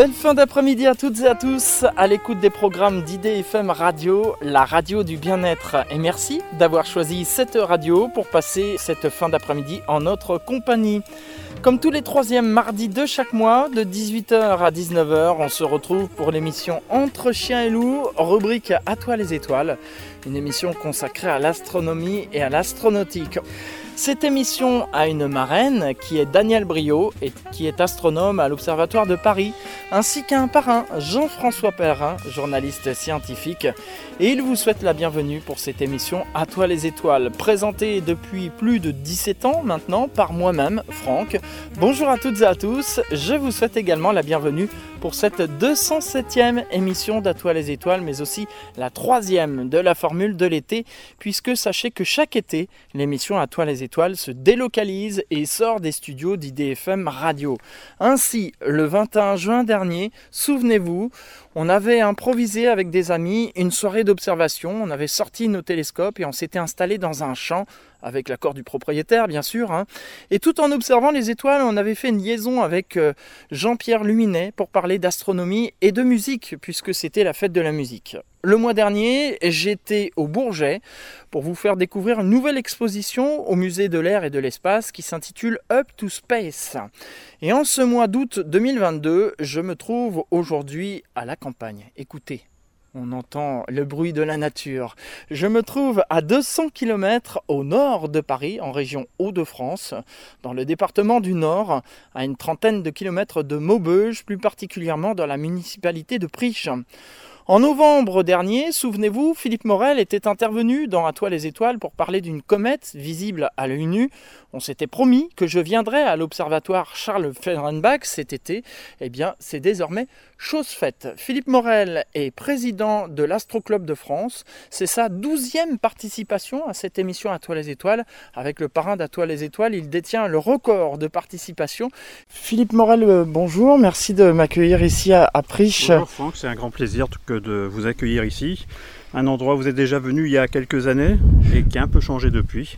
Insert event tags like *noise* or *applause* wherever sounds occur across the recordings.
Belle fin d'après-midi à toutes et à tous, à l'écoute des programmes d'IDFM Radio, la radio du bien-être. Et merci d'avoir choisi cette radio pour passer cette fin d'après-midi en notre compagnie. Comme tous les troisièmes mardis de chaque mois, de 18h à 19h, on se retrouve pour l'émission Entre chiens et loups, rubrique À toi les étoiles, une émission consacrée à l'astronomie et à l'astronautique. Cette émission a une marraine qui est Daniel Brio et qui est astronome à l'Observatoire de Paris, ainsi qu'un parrain, Jean-François Perrin, journaliste scientifique. Et il vous souhaite la bienvenue pour cette émission À toi les étoiles, présentée depuis plus de 17 ans maintenant par moi-même, Franck. Bonjour à toutes et à tous, je vous souhaite également la bienvenue pour cette 207e émission d'À toi les étoiles, mais aussi la troisième de la formule de l'été, puisque sachez que chaque été, l'émission À toi les étoiles se délocalise et sort des studios d'IDFM Radio. Ainsi, le 21 juin dernier, souvenez-vous, on avait improvisé avec des amis une soirée d'observation, on avait sorti nos télescopes et on s'était installé dans un champ avec l'accord du propriétaire bien sûr. Hein. Et tout en observant les étoiles, on avait fait une liaison avec euh, Jean-Pierre Luminet pour parler d'astronomie et de musique, puisque c'était la fête de la musique. Le mois dernier, j'étais au Bourget pour vous faire découvrir une nouvelle exposition au musée de l'air et de l'espace qui s'intitule Up to Space. Et en ce mois d'août 2022, je me trouve aujourd'hui à la campagne. Écoutez. On entend le bruit de la nature. Je me trouve à 200 km au nord de Paris, en région Hauts-de-France, dans le département du Nord, à une trentaine de kilomètres de Maubeuge, plus particulièrement dans la municipalité de Priche. En novembre dernier, souvenez-vous, Philippe Morel était intervenu dans À toi les étoiles pour parler d'une comète visible à l'œil nu. On s'était promis que je viendrais à l'observatoire Charles Fehrenbach cet été. Eh bien, c'est désormais chose faite. Philippe Morel est président de l'Astro Club de France. C'est sa douzième participation à cette émission À toi les étoiles. Avec le parrain d'À toi les étoiles, il détient le record de participation. Philippe Morel, euh, bonjour. Merci de m'accueillir ici à, Priche. C'est un grand plaisir que de vous accueillir ici. Un endroit où vous êtes déjà venu il y a quelques années et qui a un peu changé depuis.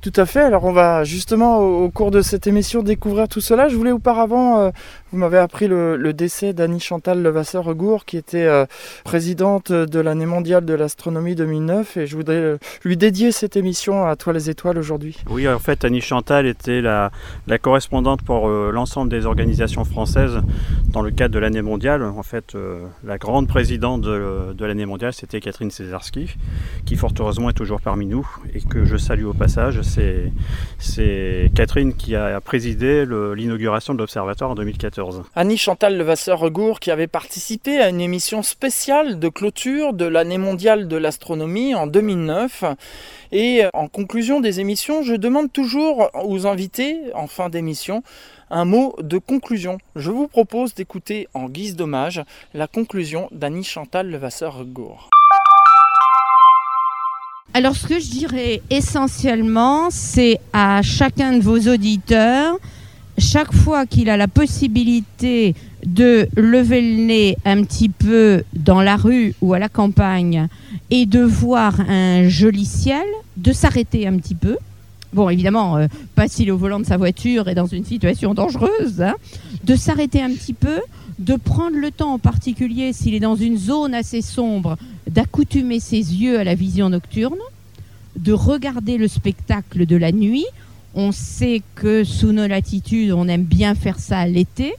Tout à fait. Alors on va justement au, cours de cette émission découvrir tout cela. Je voulais auparavant, euh, vous m'avez appris le, décès d'Annie Chantal Levasseur-Regour qui était euh, présidente de l'année mondiale de l'astronomie 2009 et je voudrais euh, lui dédier cette émission à Toi les étoiles aujourd'hui. Oui, en fait Annie Chantal était la, correspondante pour l'ensemble des organisations françaises dans le cadre de l'année mondiale. En fait, la grande présidente de, de l'année mondiale c'était Catherine Césarski qui fort heureusement est toujours parmi nous et que je salue au passage c'est Catherine qui a présidé l'inauguration de l'Observatoire en 2014. Annie Chantal Levasseur-Regour qui avait participé à une émission spéciale de clôture de l'année mondiale de l'astronomie en 2009. Et en conclusion des émissions, je demande toujours aux invités, en fin d'émission, un mot de conclusion. Je vous propose d'écouter en guise d'hommage la conclusion d'Annie Chantal Levasseur-Regour. Alors ce que je dirais essentiellement, c'est à chacun de vos auditeurs, chaque fois qu'il a la possibilité de lever le nez un petit peu dans la rue ou à la campagne et de voir un joli ciel, de s'arrêter un petit peu. Bon, évidemment, euh, pas s'il est au volant de sa voiture et dans une situation dangereuse, hein. de s'arrêter un petit peu, de prendre le temps en particulier s'il est dans une zone assez sombre d'accoutumer ses yeux à la vision nocturne, de regarder le spectacle de la nuit. On sait que sous nos latitudes, on aime bien faire ça l'été.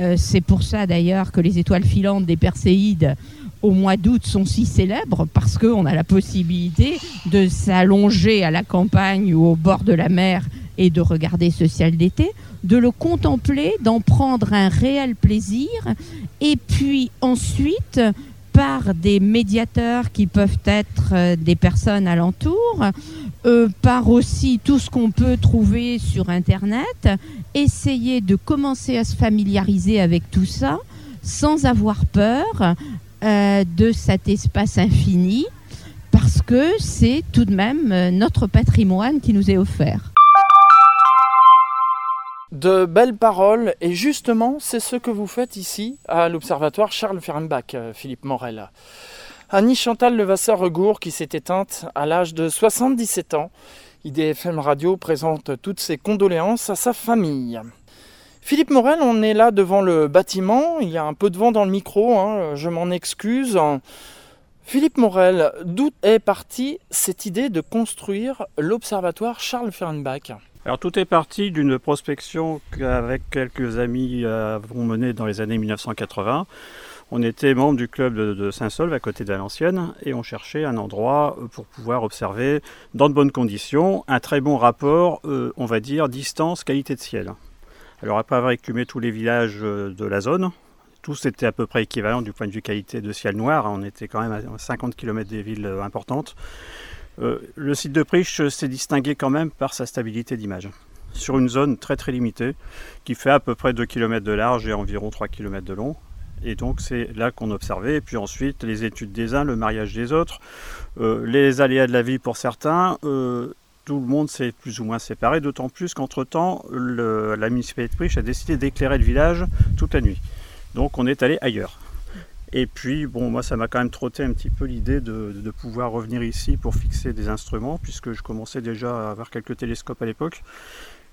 Euh, c'est pour ça d'ailleurs que les étoiles filantes des Perséides au mois d'août sont si célèbres parce qu'on a la possibilité de s'allonger à la campagne ou au bord de la mer et de regarder ce ciel d'été, de le contempler, d'en prendre un réel plaisir et puis ensuite par des médiateurs qui peuvent être euh, des personnes alentour, euh, par aussi tout ce qu'on peut trouver sur Internet, essayer de commencer à se familiariser avec tout ça sans avoir peur euh, de cet espace infini, parce que c'est tout de même notre patrimoine qui nous est offert de belles paroles et justement c'est ce que vous faites ici à l'Observatoire Charles Fehrenbach, euh, Philippe Morel. Annie Chantal Levasseur-Regour qui s'est éteinte à l'âge de 77 ans. IDFM Radio présente toutes ses condoléances à sa famille. Philippe Morel, on est là devant le bâtiment. Il y a un peu de vent dans le micro, hein, je m'en excuse. Philippe Morel, d'où est partie cette idée de construire l'observatoire Charles Fehrenbach? Alors tout est parti d'une prospection qu'avec quelques amis avons menée dans les années 1980. On était membre du club de, Saint-Solve à côté de et on cherchait un endroit euh, pour pouvoir observer dans de bonnes conditions un très bon rapport, euh, on va dire, distance-qualité de ciel. Alors après avoir écumé tous les villages euh, de la zone, tous étaient à peu près équivalents du point de vue qualité de ciel noir, on était quand même à 50 km des villes importantes. Le site de Priche s'est distingué quand même par sa stabilité d'image sur une zone très très limitée qui fait à peu près 2 km de large et environ 3 km de long. Et donc c'est là qu'on observait. Et puis ensuite les études des uns, le mariage des autres, euh, les aléas de la vie pour certains. Euh, tout le monde s'est plus ou moins séparé, d'autant plus qu'entre-temps, la municipalité de Priche a décidé d'éclairer le village toute la nuit. Donc on est allé ailleurs. Et puis, bon, moi, ça m'a quand même trotté un petit peu l'idée de, de, pouvoir revenir ici pour fixer des instruments, puisque je commençais déjà à avoir quelques télescopes à l'époque.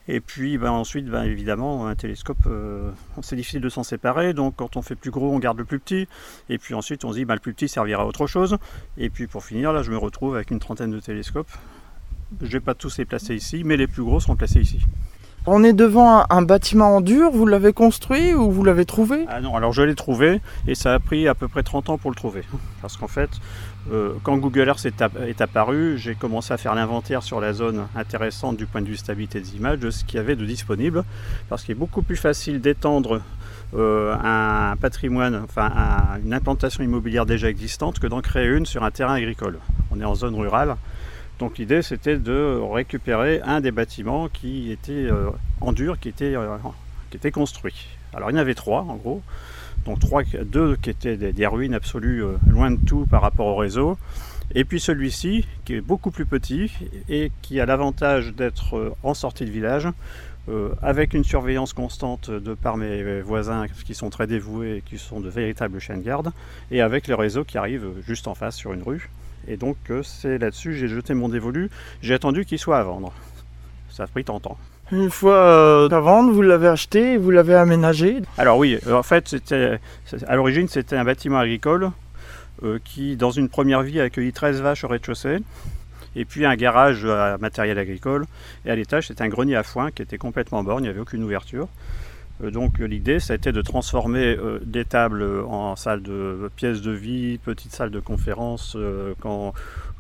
Et puis ben, ensuite, ben, évidemment, un télescope, euh, c'est difficile de s'en séparer. Donc quand on fait plus gros, on garde le plus petit. Et puis ensuite, on se dit, ben, le plus petit servira à autre chose. Et puis pour finir, là, je me retrouve avec une trentaine de télescopes. Je ne vais pas tous les placer ici, mais les plus gros seront placés ici. On est devant un, bâtiment en dur, vous l'avez construit ou vous l'avez trouvé? Ah non, alors je l'ai trouvé et ça a pris à peu près 30 ans pour le trouver. Parce qu'en fait, euh, quand Google Earth est, apparu, j'ai commencé à faire l'inventaire sur la zone intéressante du point de vue stabilité des images de ce qu'il y avait de disponible. Parce qu'il est beaucoup plus facile d'étendre euh, un patrimoine, enfin une implantation immobilière déjà existante que d'en créer une sur un terrain agricole. On est en zone rurale. Donc l'idée c'était de récupérer un des bâtiments qui était euh, en dur, qui était, qui était construit. Alors il y en avait trois en gros, donc trois, deux qui étaient des, ruines absolues, euh, loin de tout par rapport au réseau, et puis celui-ci qui est beaucoup plus petit et qui a l'avantage d'être en sortie de village, avec une surveillance constante de par mes voisins qui sont très dévoués et qui sont de véritables chiens de garde, et avec le réseau qui arrive juste en face sur une rue. Et donc euh, c'est là-dessus j'ai jeté mon dévolu. J'ai attendu qu'il soit à vendre. Ça a pris tant de temps. Une fois euh, à vendre, vous l'avez acheté et vous l'avez aménagé Alors oui, euh, en fait, c'était, à l'origine, c'était un bâtiment agricole qui, dans une première vie, a accueilli 13 vaches au rez-de-chaussée, et puis un garage à matériel agricole, et à l'étage, c'était un grenier à foin qui était complètement borne, il n'y avait aucune ouverture. Euh, donc l'idée, ça a été de transformer euh, des tables en salles de pièces de vie, petites salles de conférence, euh, quand,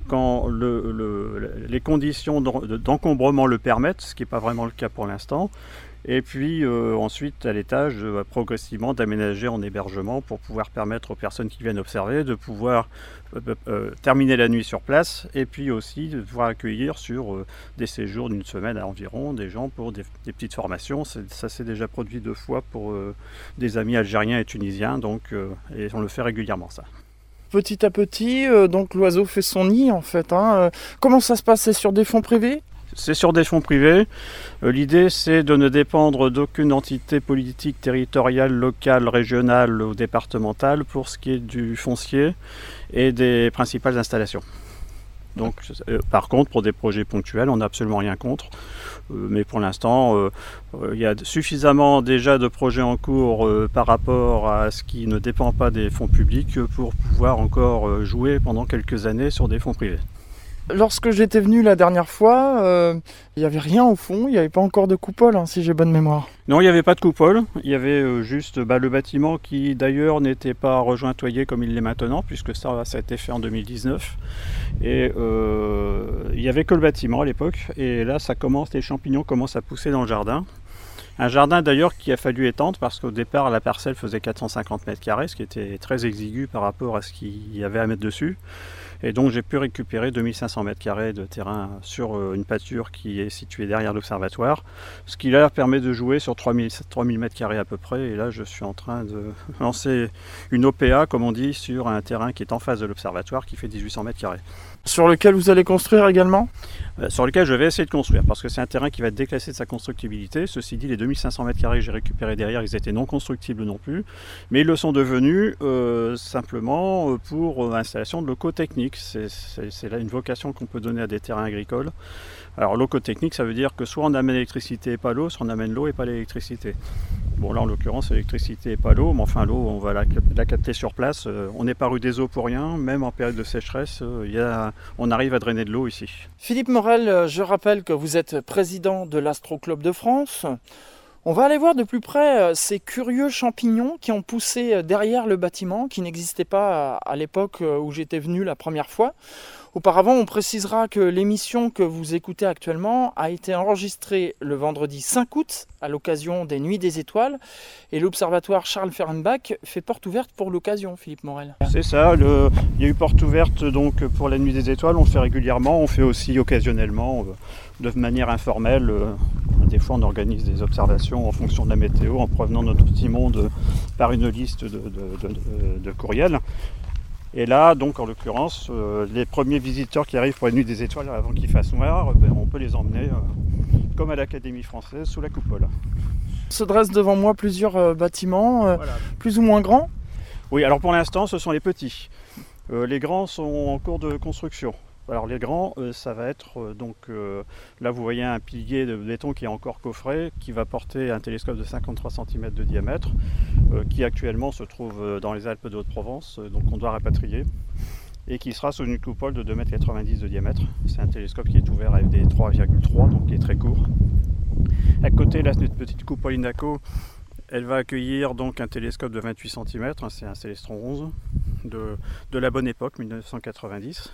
quand les conditions d'encombrement le permettent, ce qui n'est pas vraiment le cas pour l'instant. Et puis ensuite, à l'étage, progressivement d'aménager en hébergement pour pouvoir permettre aux personnes qui viennent observer de pouvoir euh, euh, terminer la nuit sur place et puis aussi de pouvoir accueillir sur euh, des séjours d'une semaine à environ des gens pour des, petites formations. Ça s'est déjà produit deux fois pour des amis algériens et tunisiens, donc et on le fait régulièrement ça. Petit à petit, donc l'oiseau fait son nid en fait. Hein. Comment ça se passe? C'est sur des fonds privés? C'est sur des fonds privés. Euh, l'idée, c'est de ne dépendre d'aucune entité politique territoriale, locale, régionale ou départementale pour ce qui est du foncier et des principales installations. Euh, par contre, pour des projets ponctuels, on n'a absolument rien contre. Euh, mais pour l'instant, il y a suffisamment déjà de projets en cours par rapport à ce qui ne dépend pas des fonds publics pour pouvoir encore jouer pendant quelques années sur des fonds privés. Lorsque j'étais venu la dernière fois, euh, il n'y avait rien au fond, il n'y avait pas encore de coupole, hein, si j'ai bonne mémoire. Non, il n'y avait pas de coupole, il y avait euh, juste bah, le bâtiment qui d'ailleurs n'était pas rejointoyé comme il l'est maintenant, puisque ça, a été fait en 2019. Et euh, il n'y avait que le bâtiment à l'époque, et là ça commence, les champignons commencent à pousser dans le jardin. Un jardin d'ailleurs qui a fallu étendre parce qu'au départ la parcelle faisait 450 mètres carrés, ce qui était très exigu par rapport à ce qu'il y avait à mettre dessus. Et donc j'ai pu récupérer 2500 mètres carrés de terrain sur euh, une pâture qui est située derrière l'observatoire, ce qui là permet de jouer sur 3000, 3000 mètres carrés à peu près. Et là je suis en train de *laughs* lancer une OPA, comme on dit, sur un terrain qui est en face de l'observatoire qui fait 1800 mètres carrés. Sur lequel vous allez construire également euh, Sur lequel je vais essayer de construire, parce que c'est un terrain qui va être déclassé de sa constructibilité. Ceci dit, les 2500 mètres carrés que j'ai récupérés derrière, ils étaient non constructibles non plus, mais ils le sont devenus euh, simplement pour l'installation de locaux techniques c'est là une vocation qu'on peut donner à des terrains agricoles. Alors locotechnique, ça veut dire que soit on amène l'électricité et pas l'eau, soit on amène l'eau et pas l'électricité. Bon là en l'occurrence l'électricité et pas l'eau, mais enfin l'eau on va la, capter sur place. Euh, on n'est pas rue des eaux pour rien, même en période de sécheresse, euh, on arrive à drainer de l'eau ici. Philippe Morel, euh, je rappelle que vous êtes président de l'Astro Club de France. On va aller voir de plus près ces curieux champignons qui ont poussé derrière le bâtiment, qui n'existaient pas à l'époque où j'étais venu la première fois. Auparavant, on précisera que l'émission que vous écoutez actuellement a été enregistrée le vendredi 5 août à l'occasion des Nuits des Étoiles et l'Observatoire Charles Fehrenbach fait porte ouverte pour l'occasion, Philippe Morel. C'est ça, il y a eu porte ouverte donc pour la Nuit des Étoiles, on le fait régulièrement, on fait aussi occasionnellement euh, de manière informelle. Euh, des fois, on organise des observations en fonction de la météo en provenant de notre petit monde par une liste de, de courriels. Et là, donc en l'occurrence, euh, les premiers visiteurs qui arrivent pour la nuit des étoiles avant qu'il fasse noir, ben, on peut les emmener euh, comme à l'Académie française sous la coupole. Se dressent devant moi plusieurs euh, bâtiments, plus ou moins grands. Oui, alors pour l'instant, ce sont les petits. les grands sont en cours de construction. Alors les grands, euh, ça va être euh, donc euh, là vous voyez un pilier de béton qui est encore coffré, qui va porter un télescope de 53 cm de diamètre, qui actuellement se trouve dans les Alpes de Haute-Provence, donc on doit rapatrier, et qui sera sous une coupole de 2,90 m de diamètre. C'est un télescope qui est ouvert à FD 3,3, donc qui est très court. À côté, là, cette petite coupole Inaco, elle va accueillir donc un télescope de 28 cm, hein, c'est un Célestron 11 de, de la bonne époque, 1990.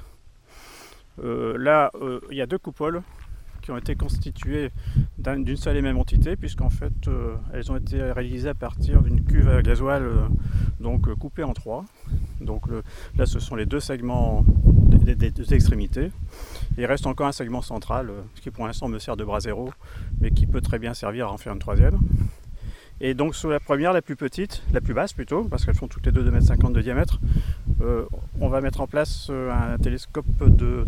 Euh, là, euh, il y a deux coupoles qui ont été constituées d'une seule et même entité, puisqu'en fait, euh, elles ont été réalisées à partir d'une cuve à gasoil donc coupée en trois. Donc là, ce sont les deux segments des, deux extrémités. Il reste encore un segment central, qui pour l'instant me sert de bras zéro, mais qui peut très bien servir à en faire une troisième. Et donc sur la première, la plus petite, la plus basse plutôt, parce qu'elles font toutes les deux 2,50 m de diamètre, euh, on va mettre en place euh, un télescope de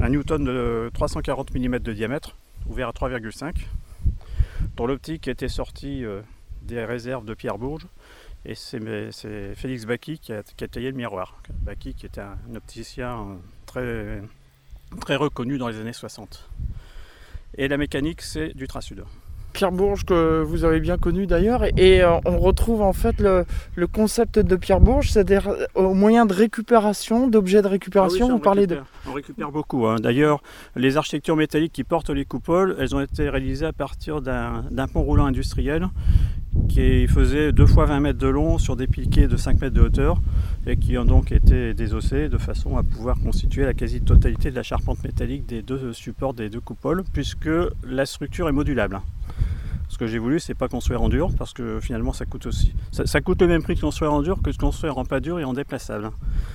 un Newton de 340 mm de diamètre, ouvert à 3,5, dont l'optique était sortie euh, des réserves de Pierre Bourges. Et c'est Félix Baki qui a, taillé le miroir. Baki qui était un, opticien très, très reconnu dans les années 60. Et la mécanique, c'est du Trasud. Pierre Bourges que vous avez bien connu d'ailleurs et euh, on retrouve en fait le, concept de Pierre Bourges, c'est-à-dire euh, au moyen de récupération, d'objets de récupération, ah on, parlait de... On récupère beaucoup. Hein. D'ailleurs, les architectures métalliques qui portent les coupoles, elles ont été réalisées à partir d'un pont roulant industriel qui faisait 2 fois 20 mètres de long sur des piquets de 5 mètres de hauteur et qui ont donc été désossés de façon à pouvoir constituer la quasi-totalité de la charpente métallique des deux supports des deux coupoles puisque la structure est modulable. Ce que j'ai voulu, c'est pas construire en dur, parce que finalement, ça coûte aussi. Ça, coûte le même prix de construire en dur que de construire en pas dur et en déplaçable.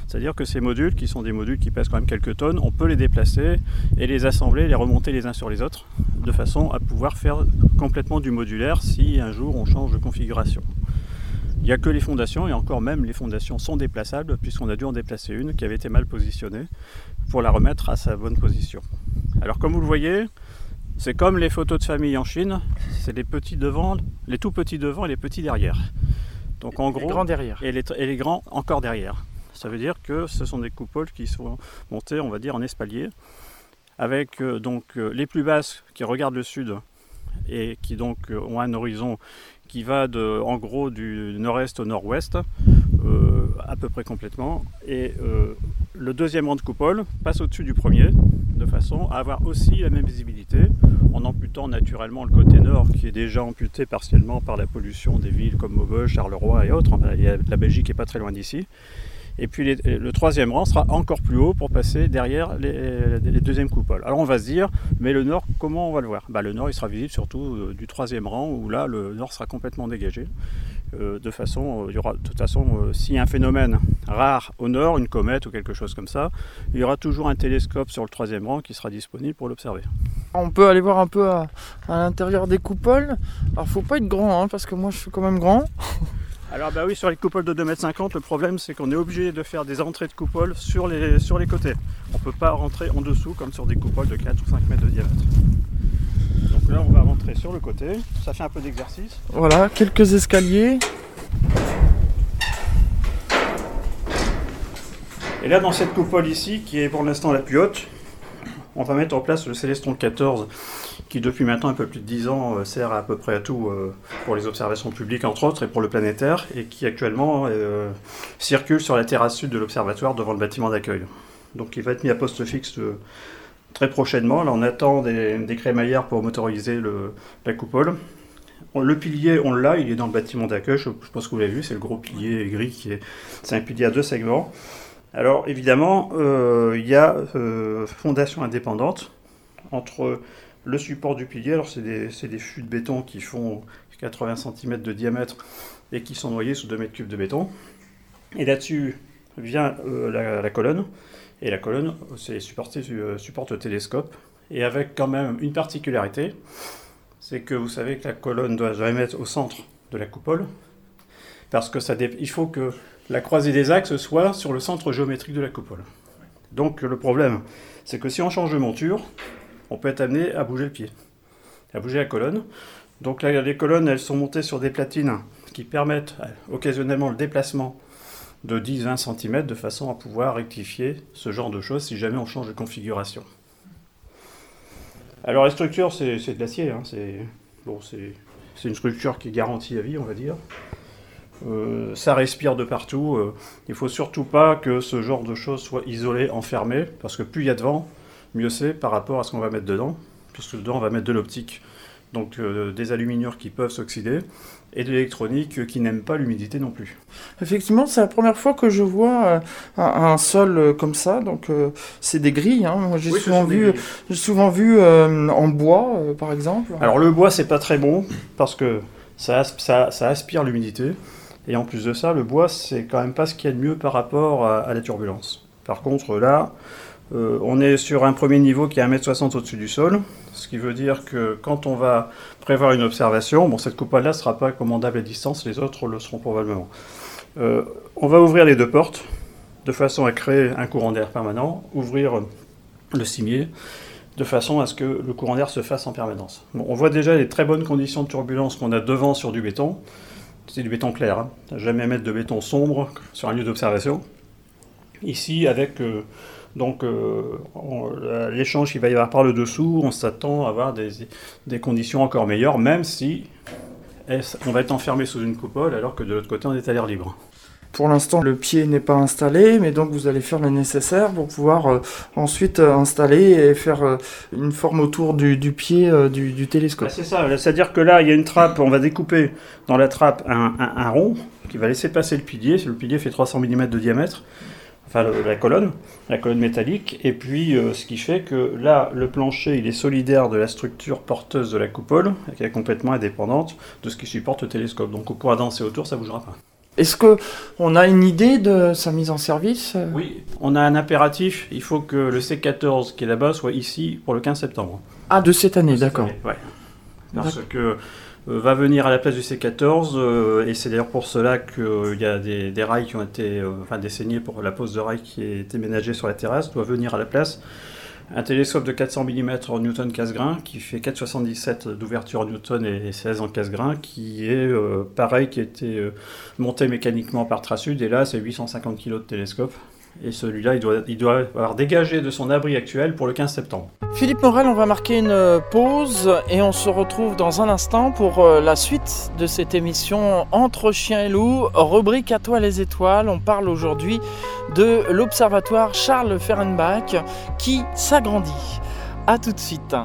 C'est-à-dire que ces modules, qui sont des modules qui pèsent quand même quelques tonnes, on peut les déplacer et les assembler, les remonter les uns sur les autres, de façon à pouvoir faire complètement du modulaire si un jour on change de configuration. Il n'y a que les fondations, et encore même les fondations sont déplaçables, puisqu'on a dû en déplacer une qui avait été mal positionnée pour la remettre à sa bonne position. Alors comme vous le voyez, c'est comme les photos de famille en Chine, c'est les petits devant, les tout petits devant et les petits derrière. Donc en gros, les grands derrière. Et les, grands encore derrière. Ça veut dire que ce sont des coupoles qui sont montées, on va dire, en espalier, avec euh, donc euh, les plus basses qui regardent le sud et qui donc euh, ont un horizon qui va de, en gros du nord-est au nord-ouest, à peu près complètement. Et le deuxième rang de coupole passe au-dessus du premier, de façon à avoir aussi la même visibilité, en amputant naturellement le côté nord qui est déjà amputé partiellement par la pollution des villes comme Maubeuge, Charleroi et autres. La Belgique n'est pas très loin d'ici. Et puis le troisième rang sera encore plus haut pour passer derrière les, deuxièmes coupoles. Alors on va se dire, mais le nord, comment on va le voir? Bah, Le nord, il sera visible surtout euh, du troisième rang, où là, le nord sera complètement dégagé. Euh, de façon, euh, il y aura, de toute façon, s'il y a un phénomène rare au nord, une comète ou quelque chose comme ça, il y aura toujours un télescope sur le troisième rang qui sera disponible pour l'observer. On peut aller voir un peu à, l'intérieur des coupoles. Alors faut pas être grand, hein, parce que moi je suis quand même grand. *laughs* Alors bah oui, sur les coupoles de 2,50 m, le problème c'est qu'on est obligé de faire des entrées de coupoles sur les, sur les côtés. On ne peut pas rentrer en dessous comme sur des coupoles de 4 ou 5 mètres de diamètre. Donc là on va rentrer sur le côté, ça fait un peu d'exercice. Voilà, quelques escaliers. Et là dans cette coupole ici, qui est pour l'instant la plus haute, on va mettre en place le Célestron 14, qui depuis maintenant un peu plus de 10 ans euh, sert à, peu près à tout euh, pour les observations publiques entre autres et pour le planétaire, et qui actuellement euh, circule sur la terrasse sud de l'observatoire devant le bâtiment d'accueil. Donc il va être mis à poste fixe très prochainement. Là on attend des, crémaillères pour motoriser la coupole. Le pilier, on l'a, il est dans le bâtiment d'accueil, je, pense que vous l'avez vu, c'est le gros pilier gris qui est, c'est un pilier à deux segments. Alors évidemment, euh, il y a euh, fondation indépendante entre le support du pilier, alors c'est des, des, fûts de béton qui font 80 cm de diamètre et qui sont noyés sous 2 mètres cubes de béton. Et là-dessus vient euh, la, colonne, et la colonne c'est supporté, supporte le télescope, et avec quand même une particularité, c'est que vous savez que la colonne doit jamais être au centre de la coupole, parce que ça il faut que la croisée des axes soit sur le centre géométrique de la coupole. Donc le problème, c'est que si on change de monture, on peut être amené à bouger le pied, à bouger la colonne. Donc les colonnes, elles sont montées sur des platines qui permettent euh, occasionnellement le déplacement de 10-20 cm de façon à pouvoir rectifier ce genre de choses si jamais on change de configuration. Alors la structure, c'est de l'acier. Hein, c'est une structure qui est garantie à vie, on va dire. Euh, ça respire de partout. Euh, il ne faut surtout pas que ce genre de choses soit isolé, enfermé, parce que plus il y a de vent, mieux c'est par rapport à ce qu'on va mettre dedans, puisque dedans on va mettre de l'optique. Donc euh, des aluminiures qui peuvent s'oxyder et de l'électronique qui n'aime pas l'humidité non plus. Effectivement, c'est la première fois que je vois un, sol comme ça. Donc c'est des grilles. Hein. J'ai souvent, vu, souvent vu en bois, par exemple. Alors le bois, c'est pas très bon parce que ça, ça aspire l'humidité. Et en plus de ça, le bois, c'est quand même pas ce qu'il y a de mieux par rapport à, la turbulence. Par contre, là, euh, on est sur un premier niveau qui est 1m60 au-dessus du sol, ce qui veut dire que quand on va prévoir une observation, cette coupole-là ne sera pas commandable à distance, les autres le seront probablement. Euh, on va ouvrir les deux portes de façon à créer un courant d'air permanent, ouvrir le cimier de façon à ce que le courant d'air se fasse en permanence. on voit déjà les très bonnes conditions de turbulence qu'on a devant sur du béton c'est du béton clair. Hein. Jamais mettre de béton sombre sur un lieu d'observation. Ici, avec euh, donc euh, l'échange qu'il va y avoir par le dessous, on s'attend à avoir des, des, conditions encore meilleures, même si on va être enfermé sous une coupole, alors que de l'autre côté, on est à l'air libre. Pour l'instant, le pied n'est pas installé, mais donc vous allez faire le nécessaire pour pouvoir euh, ensuite euh, installer et faire euh, une forme autour du, pied du, télescope. Bah, c'est ça, c'est-à-dire que là, il y a une trappe, on va découper dans la trappe un, rond qui va laisser passer le pilier. Le pilier fait 300 mm de diamètre, enfin la colonne, la colonne métallique, et puis ce qui fait que là, le plancher, il est solidaire de la structure porteuse de la coupole, qui est complètement indépendante de ce qui supporte le télescope. Donc on pourra danser autour, ça ne bougera pas. Est-ce qu'on a une idée de sa mise en service Oui, on a un impératif. Il faut que le C14 qui est là-bas soit ici pour le 15 septembre. Ah, de cette année, d'accord. Oui. Parce que euh, va venir à la place du C14, euh, et c'est d'ailleurs pour cela qu'il y a des, rails qui ont été, euh, enfin des saignées pour la pose de rails qui a été ménagée sur la terrasse, doit venir à la place un télescope de 400 mm Newton casse-grain qui fait 4,77 d'ouverture Newton et 16 en casse-grain, qui est euh, pareil, qui a été euh, monté mécaniquement par Trasud, et là c'est 850 kg de télescope. Et celui-là, il doit, il avoir dégagé de son abri actuel pour le 15 septembre. Philippe Morel, on va marquer une euh, pause et on se retrouve dans un instant pour la suite de cette émission Entre chiens et loups, rubrique à toi les étoiles. On parle aujourd'hui de l'observatoire Charles Fehrenbach qui s'agrandit. A tout de suite.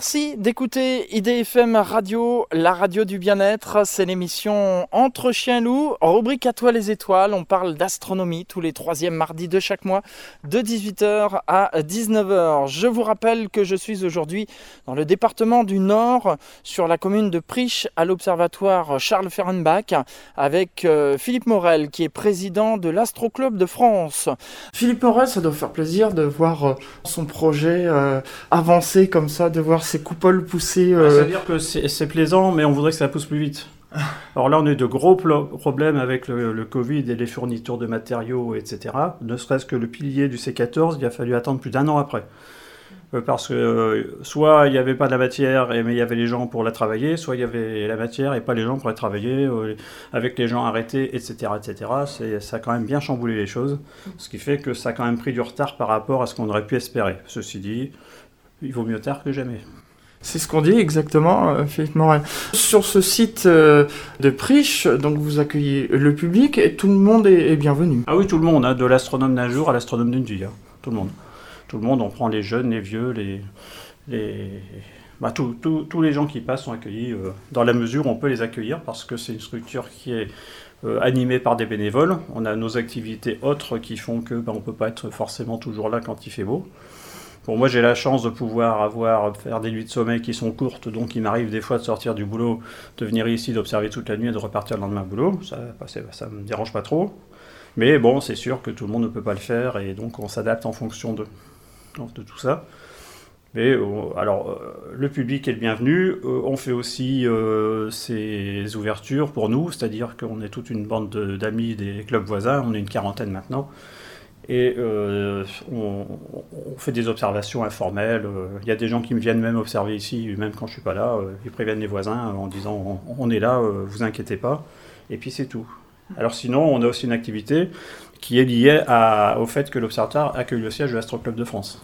Merci d'écouter IDFM Radio, la radio du bien-être. C'est l'émission Entre chiens et loups, rubrique à toi les étoiles. On parle d'astronomie tous les troisièmes mardis de chaque mois, de 18h à 19h. Je vous rappelle que je suis aujourd'hui dans le département du Nord, sur la commune de Priche, à l'observatoire Charles Fehrenbach, avec euh, Philippe Morel, qui est président de l'Astro Club de France. Philippe Morel, ça doit faire plaisir de voir euh, son projet euh, avancer comme ça, de voir ces coupoles poussées. Euh... C'est-à-dire que c'est plaisant, mais on voudrait que ça pousse plus vite. *laughs* Alors là, on a eu de gros problèmes avec le, Covid et les fournitures de matériaux, etc. Ne serait-ce que le pilier du C14, il a fallu attendre plus d'un an après. Euh, parce que euh, soit il n'y avait pas de la matière, mais il y avait les gens pour la travailler, soit il y avait la matière et pas les gens pour la travailler, euh, avec les gens arrêtés, etc. etc. Ça a quand même bien chamboulé les choses, ce qui fait que ça a quand même pris du retard par rapport à ce qu'on aurait pu espérer. Ceci dit, il vaut mieux tard que jamais. C'est ce qu'on dit exactement, Philippe Morel. Sur ce site de Priche, donc vous accueillez le public et tout le monde est, bienvenu. Ah oui, tout le monde, hein, de l'astronome d'un jour à l'astronome d'une nuit, hein. tout le monde tout le monde, on prend les jeunes, les vieux, les, les, bah, tous les gens qui passent sont accueillis euh, dans la mesure où on peut les accueillir parce que c'est une structure qui est euh, animée par des bénévoles. On a nos activités autres qui font que bah, on ne peut pas être forcément toujours là quand il fait beau. Bon, moi j'ai la chance de pouvoir avoir faire des nuits de sommeil qui sont courtes, donc il m'arrive des fois de sortir du boulot, de venir ici, d'observer toute la nuit et de repartir le lendemain au boulot. Ça, bah, ça me dérange pas trop. Mais bon, c'est sûr que tout le monde ne peut pas le faire et donc on s'adapte en fonction de de tout ça. Mais euh, alors, euh, le public est le bienvenu. Euh, on fait aussi ces ouvertures pour nous, c'est-à-dire qu'on est toute une bande d'amis des clubs voisins. On est une quarantaine maintenant. Et on, fait des observations informelles. Il y a des gens qui me viennent même observer ici, même quand je suis pas là. ils préviennent les voisins en disant on, est là, vous inquiétez pas. Et puis c'est tout. Alors sinon, on a aussi une activité qui est lié au fait que l'Observatoire accueille le siège de l'Astro Club de France.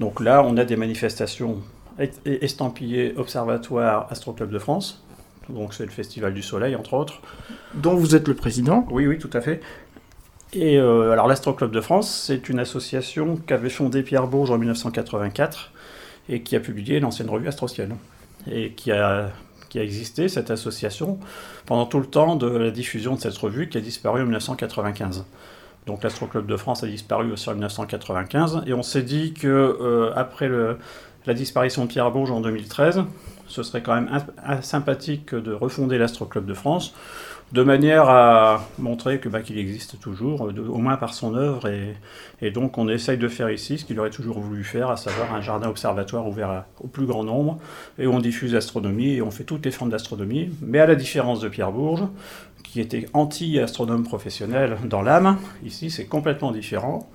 Donc là, on a des manifestations estampillées Observatoire Astro Club de France. Donc c'est le Festival du Soleil, entre autres. Dont vous êtes le président Oui, oui, tout à fait. Et euh, alors l'Astro Club de France, c'est une association qu'avait fondée Pierre Bourges en 1984 et qui a publié l'ancienne revue Astrociel. Et qui a qui a existé, cette association, pendant tout le temps de la diffusion de cette revue qui a disparu en 1995. Donc l'Astro Club de France a disparu aussi en 1995, et on s'est dit que euh, après la disparition de Pierre Bourges en 2013, ce serait quand même sympathique de refonder l'Astro Club de France de manière à montrer que bah, qu'il existe toujours, au moins par son œuvre, et, donc on essaye de faire ici ce qu'il aurait toujours voulu faire, à savoir un jardin observatoire ouvert au plus grand nombre, et où on diffuse l'astronomie, et on fait toutes les formes d'astronomie, mais à la différence de Pierre Bourges, qui était anti-astronome professionnel dans l'âme, ici c'est complètement différent.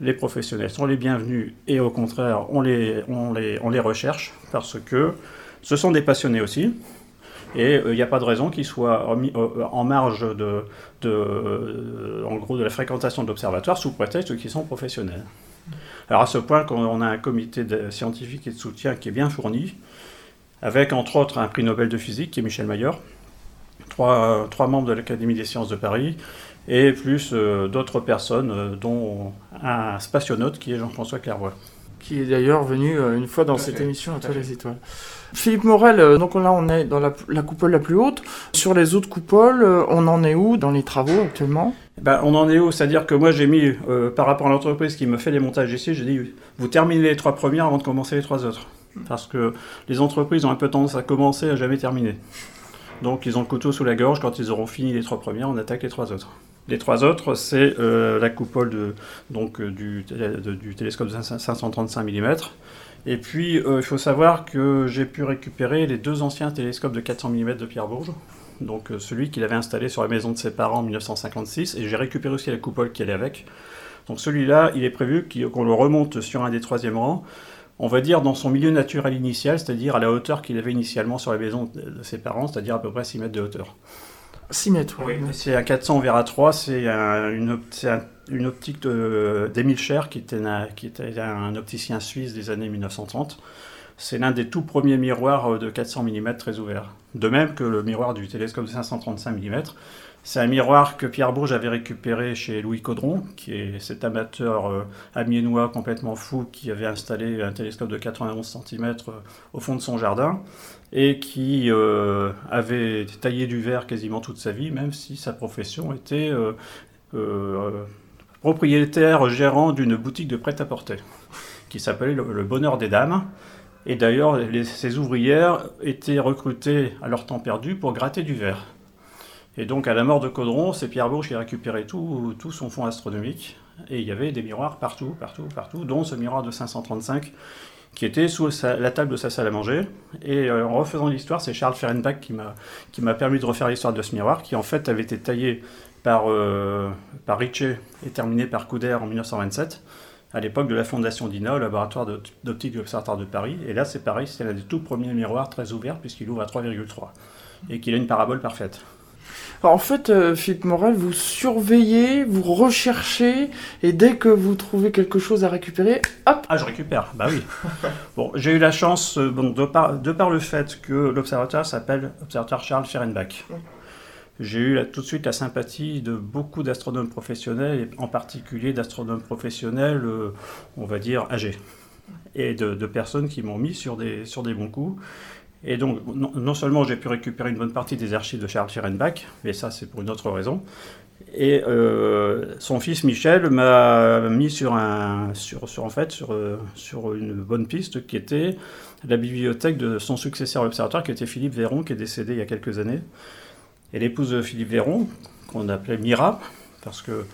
Les professionnels sont les bienvenus, et au contraire, on les, on les, on les recherche, parce que ce sont des passionnés aussi, et il euh, n'y a pas de raison qu'il soit euh, en marge de, euh, en gros, de la fréquentation de l'observatoire sous prétexte qu'ils sont professionnels. Alors à ce point qu'on a un comité scientifique et de soutien qui est bien fourni, avec entre autres un prix Nobel de physique qui est Michel Mayor, trois, trois membres de l'Académie des sciences de Paris, et plus d'autres personnes, dont un spationaute qui est Jean-François Clairvoy. Qui est d'ailleurs venu une fois dans cette émission à toi les étoiles. Philippe Morel, euh, donc là on est dans la, coupole la plus haute. Sur les autres coupoles, euh, on en est où dans les travaux actuellement? Ben, on en est où? C'est-à-dire que moi j'ai mis, euh, par rapport à l'entreprise qui me fait les montages ici, j'ai dit vous terminez les trois premières avant de commencer les trois autres. Parce que les entreprises ont un peu tendance à commencer à jamais terminer. Donc ils ont le couteau sous la gorge, quand ils auront fini les trois premières, on attaque les trois autres. Les trois autres, c'est la coupole de, donc, du, du, télescope de 535 mm, et puis, euh, il faut savoir que j'ai pu récupérer les deux anciens télescopes de 400 mm de Pierre Bourges. Donc, euh, celui qu'il avait installé sur la maison de ses parents en 1956. Et j'ai récupéré aussi la coupole qui allait avec. Donc, celui-là, il est prévu qu'on le remonte sur un des troisième rangs. On va dire dans son milieu naturel initial, c'est-à-dire à la hauteur qu'il avait initialement sur la maison de ses parents, c'est-à-dire à peu près 6 mètres de hauteur. 6 mètres, oui. C'est un 400 vers 3, c'est une, optique d'Emile Scher, qui était, un, opticien suisse des années 1930. C'est l'un des tout premiers miroirs de 400 mm très ouverts. De même que le miroir du télescope de 535 mm. C'est un miroir que Pierre Bourges avait récupéré chez Louis Caudron, qui est cet amateur euh, amiénois complètement fou qui avait installé un télescope de 91 cm euh, au fond de son jardin et qui euh, avait taillé du verre quasiment toute sa vie, même si sa profession était propriétaire gérant d'une boutique de prêt-à-porter qui s'appelait le, Bonheur des Dames. Et d'ailleurs, ses ouvrières étaient recrutées à leur temps perdu pour gratter du verre. Et donc, à la mort de Caudron, c'est Pierre Bourges qui a récupéré tout, tout son fonds astronomique. Et il y avait des miroirs partout, partout, partout, dont ce miroir de 535 qui était sous la table de sa salle à manger. Et euh, en refaisant l'histoire, c'est Charles Ferenbach qui m'a permis de refaire l'histoire de ce miroir, qui en fait avait été taillé par, euh, Ritchie et terminé par Couder en 1927 à l'époque de la fondation d'INA, au laboratoire d'optique de l'Observatoire de Paris. Et là, c'est pareil, c'est l'un des tout premiers miroirs très ouverts, puisqu'il ouvre à 3,3 et qu'il a une parabole parfaite. En fait, euh, Philippe Morel, vous surveillez, vous recherchez, et dès que vous trouvez quelque chose à récupérer, hop Ah, je récupère, bah oui. *laughs* j'ai eu la chance, euh, de, par, le fait que l'observatoire s'appelle Observatoire Charles Ferenbach. J'ai eu tout de suite la sympathie de beaucoup d'astronomes professionnels, et en particulier d'astronomes professionnels, euh, on va dire, âgés, et de, personnes qui m'ont mis sur des bons coups. Et donc, non, seulement j'ai pu récupérer une bonne partie des archives de Charles Ferenbach, mais ça c'est pour une autre raison. Et euh, son fils Michel m'a mis sur, un, sur, en fait, sur, euh, sur une bonne piste qui était la bibliothèque de son successeur à l'Observatoire, qui était Philippe Véron, qui est décédé il y a quelques années. Et l'épouse de Philippe Véron, qu'on appelait Mira, parce que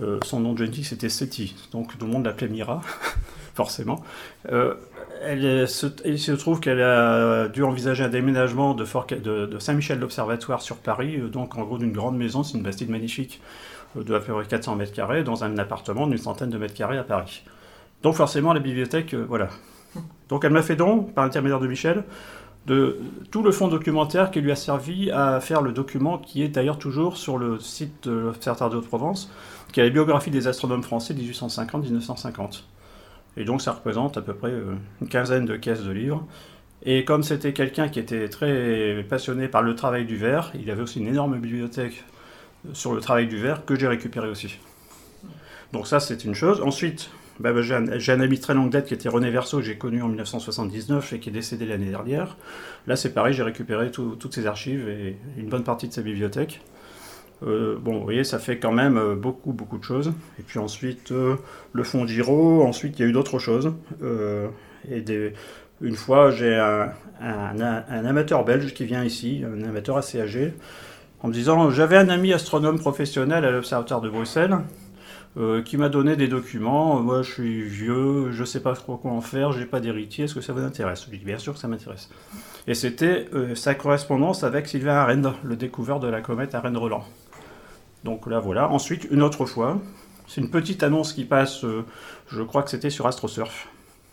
euh, son nom de jeune c'était Seti, donc tout le monde l'appelait Mira, *laughs* forcément. Elle il se trouve qu'elle a dû envisager un déménagement de, de, Saint-Michel l'Observatoire sur Paris, euh, donc en gros d'une grande maison, c'est une bastide magnifique euh, de à peu près 400 mètres carrés, dans un appartement d'une centaine de mètres carrés à Paris. Donc forcément la bibliothèque, euh, voilà. *laughs* Donc elle m'a fait don, par l'intermédiaire de Michel, de tout le fonds documentaire qui lui a servi à faire le document qui est d'ailleurs toujours sur le site de l'Observatoire de Haute-Provence, qui est la biographie des astronomes français 1850-1950. Et donc ça représente à peu près euh, une quinzaine de caisses de livres. Et comme c'était quelqu'un qui était très passionné par le travail du verre, il avait aussi une énorme bibliothèque euh, sur le travail du verre que j'ai récupéré aussi. Donc ça c'est une chose. Ensuite, bah, bah, j'ai un, ami très longue date qui était René Verso, que j'ai connu en 1979 et qui est décédé l'année dernière. Là c'est pareil, j'ai récupéré toutes ses archives et une bonne partie de sa bibliothèque. Euh, bon, vous voyez, ça fait quand même euh, beaucoup, beaucoup de choses. Et puis ensuite, euh, le fond Giro, ensuite, il y a eu d'autres choses. et une fois, j'ai un, amateur belge qui vient ici, un amateur assez âgé, en me disant J'avais un ami astronome professionnel à l'Observatoire de Bruxelles. qui m'a donné des documents. Moi, je suis vieux, je ne sais pas trop quoi en faire, je n'ai pas d'héritier. Est-ce que ça vous intéresse? Je dis bien sûr que ça m'intéresse. Et c'était sa correspondance avec Sylvain Arend, le découvreur de la comète Arend-Roland. Donc là, voilà. Ensuite, une autre fois, c'est une petite annonce qui passe, euh, je crois que c'était sur AstroSurf.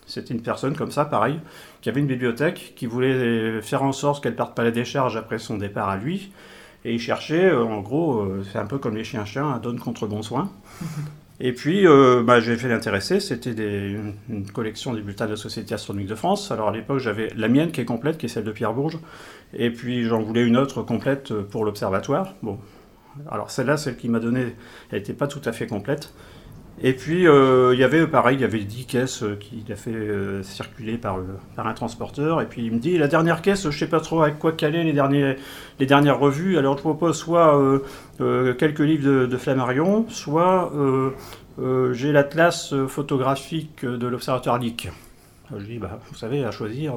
C'était une personne comme ça, pareil, qui avait une bibliothèque, qui voulait faire en sorte qu'elle parte pas la décharge après son départ à lui. Et il cherchait, euh, en gros, euh, c'est un peu comme les chiens-chiens, un donne contre bon soin. *laughs* Et puis, bah, j'ai fait l'intéresser. C'était une, une, collection des bulletins de la Société astronomique de France. Alors à l'époque, j'avais la mienne qui est complète, qui est celle de Pierre Bourges. Et puis, j'en voulais une autre complète pour l'observatoire. Bon, alors celle-là, celle qui m'a donné, elle n'était pas tout à fait complète. Et puis, euh, il y avait, pareil, il y avait 10 caisses euh, qu'il a fait euh, circuler par, un transporteur. Et puis, il me dit, la dernière caisse, je ne sais pas trop avec quoi caler les, dernières revues. Alors, je propose soit quelques livres de, Flammarion, soit j'ai l'atlas photographique de l'Observatoire LIC. Je dis, bah, vous savez, à choisir,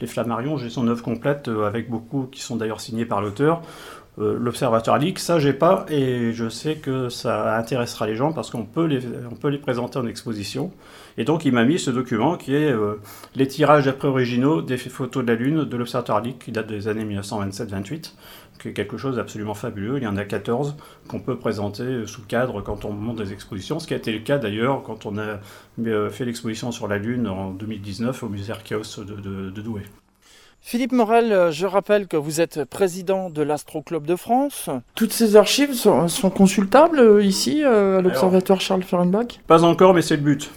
les Flammarion, j'ai son œuvre complète, avec beaucoup qui sont d'ailleurs signés par l'auteur. Euh, l'Observatoire Leak, ça j'ai pas et je sais que ça intéressera les gens parce qu'on peut les, on peut les présenter en exposition. Et donc il m'a mis ce document qui est euh, les tirages après originaux des photos de la Lune de l'Observatoire Leak qui date des années 1927-28, qui est quelque chose d'absolument fabuleux. Il y en a 14 qu'on peut présenter sous cadre quand on monte des expositions, ce qui a été le cas d'ailleurs quand on a euh, fait l'exposition sur la Lune en 2019 au musée Archaeos de, de Douai. Philippe Morel, euh, je rappelle que vous êtes président de l'Astro Club de France. Toutes ces archives sont, consultables euh, ici, euh, à l'Observatoire Charles Ferenbach Pas encore, mais c'est le but.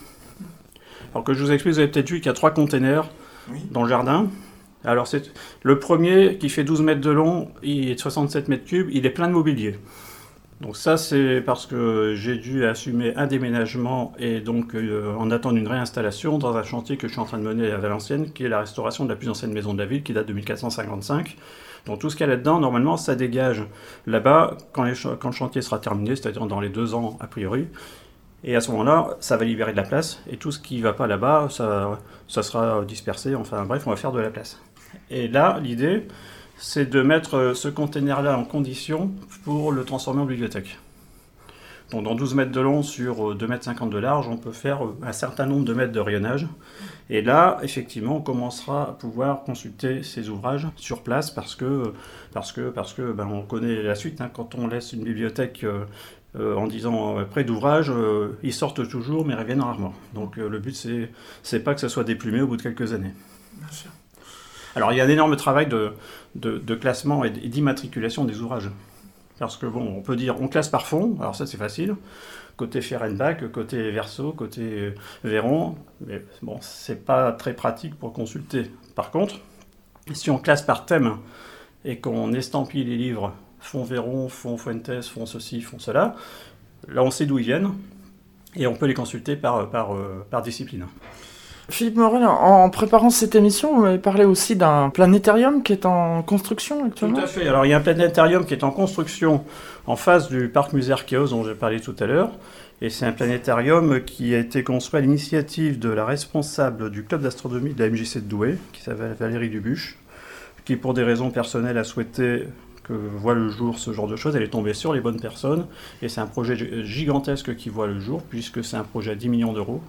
Alors que je vous explique, vous avez peut-être vu qu'il y a trois containers dans le jardin. Alors c'est le premier qui fait 12 mètres de long et 67 mètres cubes, il est plein de mobilier. Donc ça, c'est parce que j'ai dû assumer un déménagement et donc euh, en attendre une réinstallation dans un chantier que je suis en train de mener à Valenciennes, qui est la restauration de la plus ancienne maison de la ville, qui date de 1455. Donc tout ce qu'il y a là-dedans, normalement, ça dégage là-bas quand, le chantier sera terminé, c'est-à-dire dans les deux ans a priori. Et à ce moment-là, ça va libérer de la place, et tout ce qui ne va pas là-bas, ça sera dispersé, enfin bref, on va faire de la place. Et là, l'idée, c'est de mettre euh, ce conteneur-là en condition pour le transformer en bibliothèque. Donc dans 12 mètres de long sur 2 euh, mètres 50 de large, on peut faire euh, un certain nombre de mètres de rayonnage. Et là, effectivement, on commencera à pouvoir consulter ces ouvrages sur place parce que, parce que, parce que ben, on connaît la suite. Hein. quand on laisse une bibliothèque en disant près d'ouvrage, ils sortent toujours mais reviennent rarement. Donc le but c'est c'est pas que ça soit déplumé au bout de quelques années. Alors il y a un énorme travail de, classement et d'immatriculation des ouvrages. Parce que bon, on peut dire on classe par fond, alors ça c'est facile, côté Fehrenbach, côté Verso, côté Véron, mais bon, c'est pas très pratique pour consulter. Par contre, si on classe par thème et qu'on estampille les livres fond Véron, fond Fuentes, fond ceci, fond cela, là on sait d'où ils viennent et on peut les consulter par, euh, par discipline. Philippe Morel, en préparant cette émission, vous m'avez parlé aussi d'un planétarium qui est en construction actuellement Tout à fait. Alors il y a un planétarium qui est en construction en face du parc musée Archéos dont j'ai parlé tout à l'heure. Et c'est un planétarium qui a été construit à l'initiative de la responsable du club d'astronomie de la MJC de Douai, qui s'appelle Valérie Dubuche, qui pour des raisons personnelles a souhaité que voit le jour ce genre de choses. Elle est tombée sur les bonnes personnes. Et c'est un projet gigantesque qui voit le jour, puisque c'est un projet à 10 millions d'euros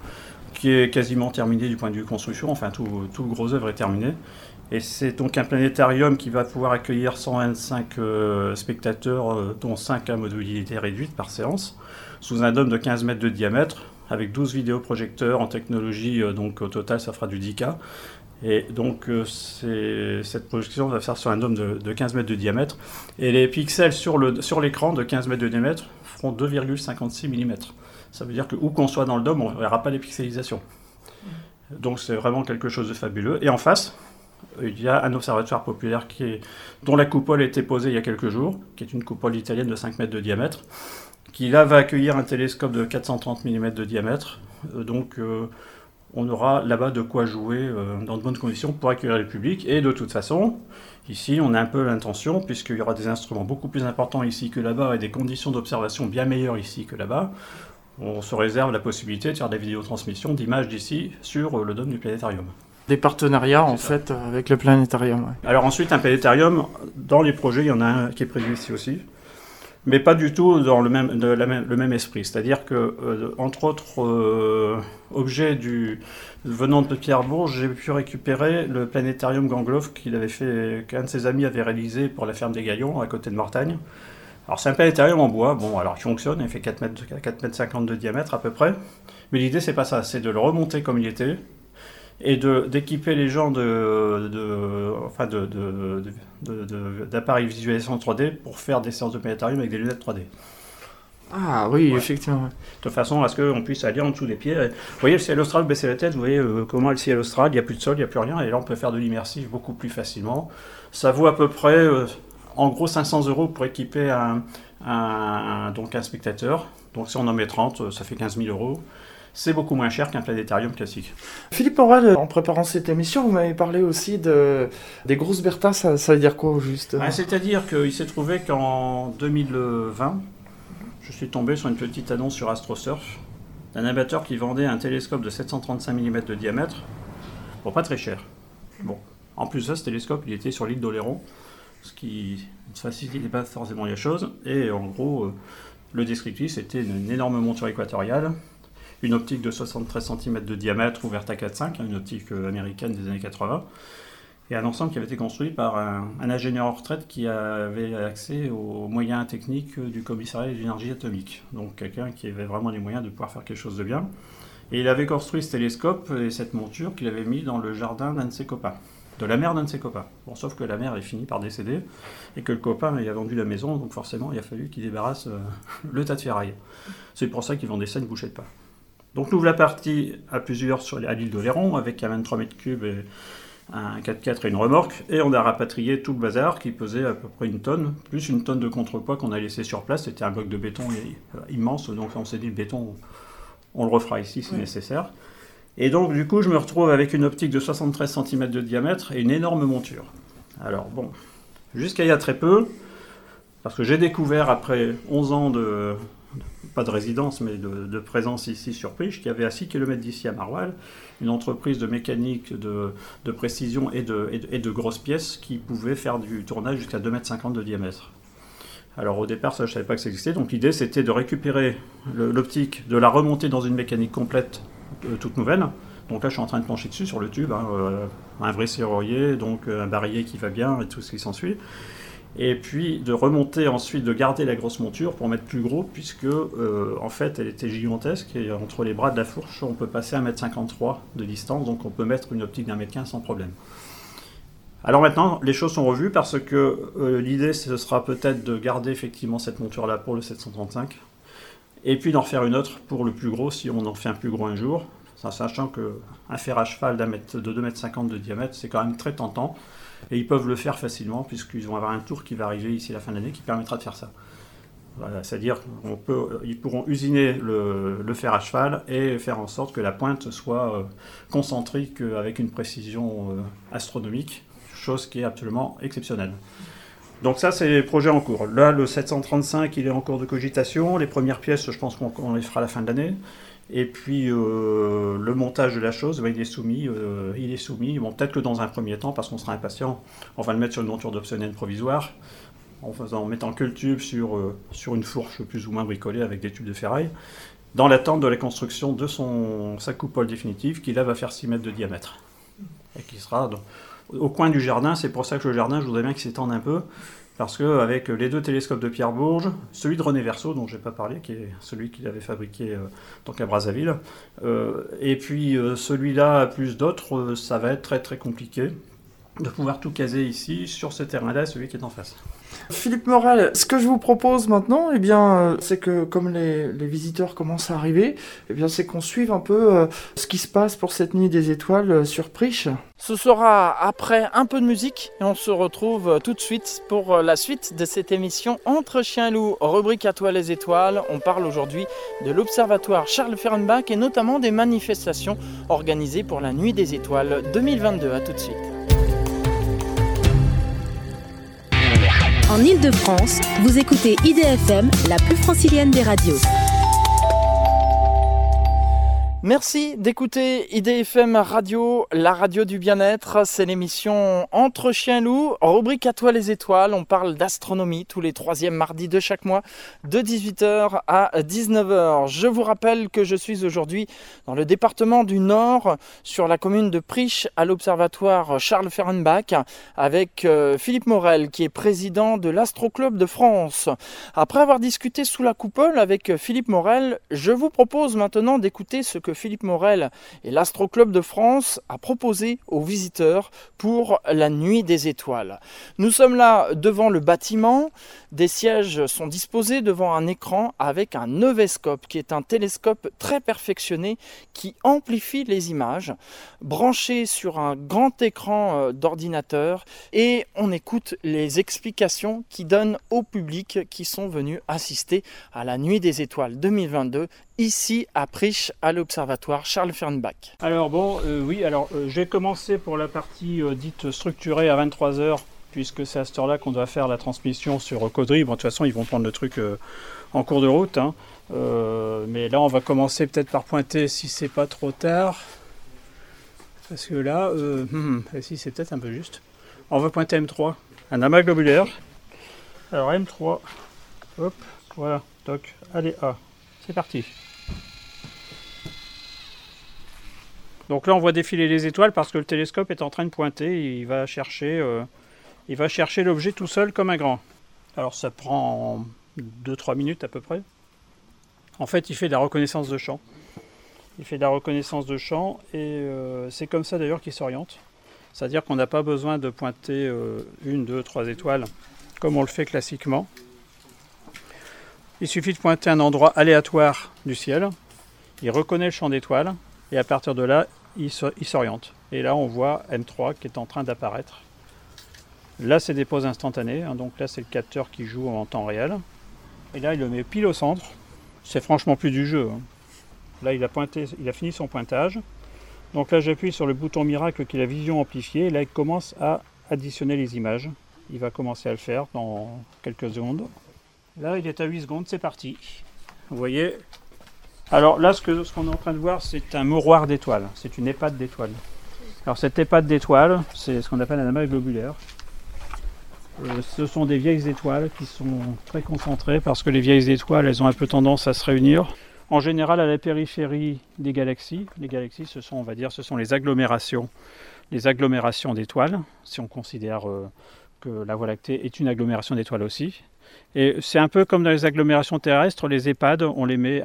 qui est quasiment terminé du point de vue construction, enfin tout, le gros œuvre est terminé. Et c'est donc un planétarium qui va pouvoir accueillir 125 euh, spectateurs, euh, dont 5 à mobilité réduite par séance, sous un dôme de 15 mètres de diamètre, avec 12 vidéoprojecteurs en technologie, euh, donc au total ça fera du 10K. Et donc cette projection va faire sur un dôme de, de, 15 mètres de diamètre. Et les pixels sur l'écran de 15 mètres de diamètre feront 2,56 mm. Ça veut dire que où qu'on soit dans le dôme, on ne verra pas les pixelisations. Donc c'est vraiment quelque chose de fabuleux. Et en face, il y a un observatoire populaire qui est, dont la coupole a été posée il y a quelques jours, qui est une coupole italienne de 5 mètres de diamètre, qui là va accueillir un télescope de 430 mm de diamètre. Euh, donc euh, on aura là-bas de quoi jouer euh, dans de bonnes conditions pour accueillir le public. Et de toute façon, ici on a un peu l'intention, puisqu'il y aura des instruments beaucoup plus importants ici que là-bas et des conditions d'observation bien meilleures ici que là-bas, on se réserve la possibilité de faire des vidéotransmissions d'images d'ici sur le dôme du planétarium. Des partenariats en fait avec le planétarium. Alors ensuite un planétarium, dans les projets il y en a un qui est prévu ici aussi, mais pas du tout dans le même, le même esprit. C'est-à-dire que euh, entre autres euh, objets du, venant de Pierrebourg, j'ai pu récupérer le planétarium Gangloff qu'il avait fait, qu'un de ses amis avait réalisé pour la ferme des Gaillons à côté de Mortagne. Alors c'est un planétarium en bois, bon alors il fonctionne, il fait 4 mètres, 4 mètres 50 de diamètre à peu près, mais l'idée c'est pas ça, c'est de le remonter comme il était, et d'équiper les gens de, de enfin de, d'appareils de, visualisation 3D pour faire des séances de planétarium avec des lunettes 3D. Ah oui, effectivement. De façon à ce qu'on puisse aller en dessous des pieds. Vous voyez le ciel austral, baisser la tête, vous voyez euh, comment le ciel austral, il n'y a plus de sol, il n'y a plus rien, et là on peut faire de l'immersif beaucoup plus facilement. Ça vaut à peu près euh, en gros 500 euros pour équiper un, donc un spectateur. Donc si on en met 30, ça fait 15 000 euros. C'est beaucoup moins cher qu'un planétarium classique. Philippe Aurel, en préparant cette émission, vous m'avez parlé aussi de, des grosses Bertha, ça, veut dire quoi juste? Ah, C'est-à-dire qu'il s'est trouvé qu'en 2020, je suis tombé sur une petite annonce sur AstroSurf d'un amateur qui vendait un télescope de 735 mm de diamètre pour pas très cher. Bon, en plus de ça, ce télescope, il était sur l'île d'Oléron ce qui ne facilite pas forcément les choses. Et en gros, euh, le descriptif, c'était une, énorme monture équatoriale, une optique de 73 cm de diamètre ouverte à 4,5, une optique euh, américaine des années 80, et un ensemble qui avait été construit par un, ingénieur en retraite qui avait accès aux moyens techniques du commissariat de l'énergie atomique. Donc quelqu'un qui avait vraiment les moyens de pouvoir faire quelque chose de bien. Et il avait construit ce télescope et cette monture qu'il avait mis dans le jardin d'un de ses copains de la mère d'un de ses copains. Bon, sauf que la mère est finie par décéder et que le copain il a vendu la maison, donc forcément il a fallu qu'il débarrasse euh, *laughs* le tas de ferraille. C'est pour ça qu'ils vendaient ça une bouchée de pain. Donc nous ouvre la partie à plusieurs sur, à l'île d'Oléron avec un 23 mètres cubes et un 4x4 et une remorque, et on a rapatrié tout le bazar qui pesait à peu près une tonne, plus une tonne de contrepoids qu'on a laissé sur place. C'était un bloc de béton immense, donc on s'est dit le béton, on le refera ici si nécessaire. Et donc, du coup, je me retrouve avec une optique de 73 cm de diamètre et une énorme monture. Alors, bon, jusqu'à il y a très peu, parce que j'ai découvert après 11 ans de, pas de résidence, mais de, présence ici sur Priche, qu'il y avait à 6 km d'ici à Marwal, une entreprise de mécanique de, précision et de, et, de, grosses pièces qui pouvait faire du tournage jusqu'à 2,50 m de diamètre. Alors au départ, ça, je ne savais pas que ça existait, donc l'idée c'était de récupérer l'optique, de la remonter dans une mécanique complète toute nouvelle. Donc là, je suis en train de plancher dessus sur le tube, hein, euh, un vrai serrurier, donc euh, un barillet qui va bien et tout ce qui s'ensuit. et puis de remonter ensuite, de garder la grosse monture pour mettre plus gros, puisque euh, en fait elle était gigantesque, et entre les bras de la fourche, on peut passer à 1m53 de distance, donc on peut mettre une optique d'un mètre 15 sans problème. Alors maintenant, les choses sont revues parce que euh, l'idée ce sera peut-être de garder effectivement cette monture-là pour le 735, et puis d'en faire une autre pour le plus gros si on en fait un plus gros un jour, sachant qu'un fer à cheval de 2,50 m de diamètre, c'est quand même très tentant. Et ils peuvent le faire facilement, puisqu'ils vont avoir un tour qui va arriver ici la fin de l'année qui permettra de faire ça. C'est-à-dire qu'ils pourront usiner le, fer à cheval et faire en sorte que la pointe soit euh, concentrique avec une précision euh, astronomique, chose qui est absolument exceptionnelle. Donc ça, c'est les projets en cours. Là, le 735, il est en cours de cogitation. Les premières pièces, je pense qu'on les fera à la fin de l'année. Et puis euh, le montage de la chose, il est soumis. Euh, il est soumis. Bon, peut-être que dans un premier temps, parce qu'on sera impatient, on va le mettre sur une monture d'optionnel provisoire, en, faisant, en mettant que le tube sur, euh, sur une fourche plus ou moins bricolée avec des tubes de ferraille, dans l'attente de la construction de son, sa coupole définitive, qui là va faire 6 mètres de diamètre. Et qui sera au coin du jardin. C'est pour ça que le jardin, je voudrais bien qu'il s'étende un peu parce qu'avec les deux télescopes de Pierre Bourges, celui de René Verso, dont je n'ai pas parlé, qui est celui qu'il avait fabriqué euh, à Brazzaville, euh, et puis euh, celui-là plus d'autres, ça va être très très compliqué de pouvoir tout caser ici, sur ce terrain-là, celui qui est en face. Philippe Morel, ce que je vous propose maintenant, eh bien, euh, c'est que comme les, visiteurs commencent à arriver, eh bien, c'est qu'on suive un peu euh, ce qui se passe pour cette nuit des étoiles euh, sur Priche. Ce sera après un peu de musique et on se retrouve tout de suite pour la suite de cette émission Entre chiens et loups, rubrique à toi les étoiles. On parle aujourd'hui de l'observatoire Charles Fehrenbach et notamment des manifestations organisées pour la nuit des étoiles 2022. À tout de suite. En Ile-de-France, vous écoutez IDFM, la plus francilienne des radios. Merci d'écouter IDFM Radio, la radio du bien-être. C'est l'émission Entre chiens et loups, rubrique à toi les étoiles. On parle d'astronomie tous les troisièmes mardis de chaque mois, de 18h à 19h. Je vous rappelle que je suis aujourd'hui dans le département du Nord, sur la commune de Priche, à l'observatoire Charles Fehrenbach, avec euh, Philippe Morel, qui est président de l'Astro-Club de France. Après avoir discuté sous la coupole avec Philippe Morel, je vous propose maintenant d'écouter ce que Philippe Morel et l'Astro Club de France a proposé aux visiteurs pour la nuit des étoiles. Nous sommes là devant le bâtiment, des sièges sont disposés devant un écran avec un Novescope qui est un télescope très perfectionné qui amplifie les images, branché sur un grand écran euh, d'ordinateur et on écoute les explications qui donnent au public qui sont venus assister à la nuit des étoiles 2022 ici à Priche à l'observatoire Charles Fernbach. Alors bon, euh, oui, alors euh, j'ai commencé pour la partie euh, dite structurée à 23h puisque c'est à cette heure-là qu'on doit faire la transmission sur Caudry. Bon, de toute façon, ils vont prendre le truc en cours de route. Hein. mais là, on va commencer peut-être par pointer si c'est pas trop tard. Parce que là, hum, hum, si c'est peut-être un peu juste. On va pointer M3, un amas globulaire. Alors M3, hop, voilà, toc, allez, A. C'est parti. Donc là, on voit défiler les étoiles parce que le télescope est en train de pointer. il va chercher, euh, il va chercher l'objet tout seul comme un grand. Alors ça prend 2-3 minutes à peu près. En fait, il fait de la reconnaissance de champ. Il fait de la reconnaissance de champ et euh, c'est comme ça d'ailleurs qu'il s'oriente. C'est-à-dire qu'on n'a pas besoin de pointer euh, une, deux, trois étoiles comme on le fait classiquement. Il suffit de pointer un endroit aléatoire du ciel. Il reconnaît le champ d'étoiles et à partir de là, il s'oriente. Et là, on voit M3 qui est en train d'apparaître. Là, c'est des pauses instantanées. Hein. donc là, c'est le capteur qui joue en temps réel. Et là, il le met pile au centre. C'est franchement plus du jeu. Hein. Là, il a, pointé, il a fini son pointage. Donc là, j'appuie sur le bouton miracle qui est la vision amplifiée. Et là, il commence à additionner les images. Il va commencer à le faire dans quelques secondes. Là, il est à 8 secondes. C'est parti. Vous voyez, alors là, ce qu'on est en train de voir, c'est un mouroir d'étoiles. C'est une épate d'étoiles. Alors cette épate d'étoiles, c'est ce qu'on appelle un amas globulaire. Euh, ce sont des vieilles étoiles qui sont très concentrées parce que les vieilles étoiles, elles ont un peu tendance à se réunir. En général, à la périphérie des galaxies. Les galaxies, ce sont, on va dire, ce sont les agglomérations, les agglomérations d'étoiles, si on considère euh, que la Voie lactée est une agglomération d'étoiles aussi. Et c'est un peu comme dans les agglomérations terrestres, les EHPAD, on les met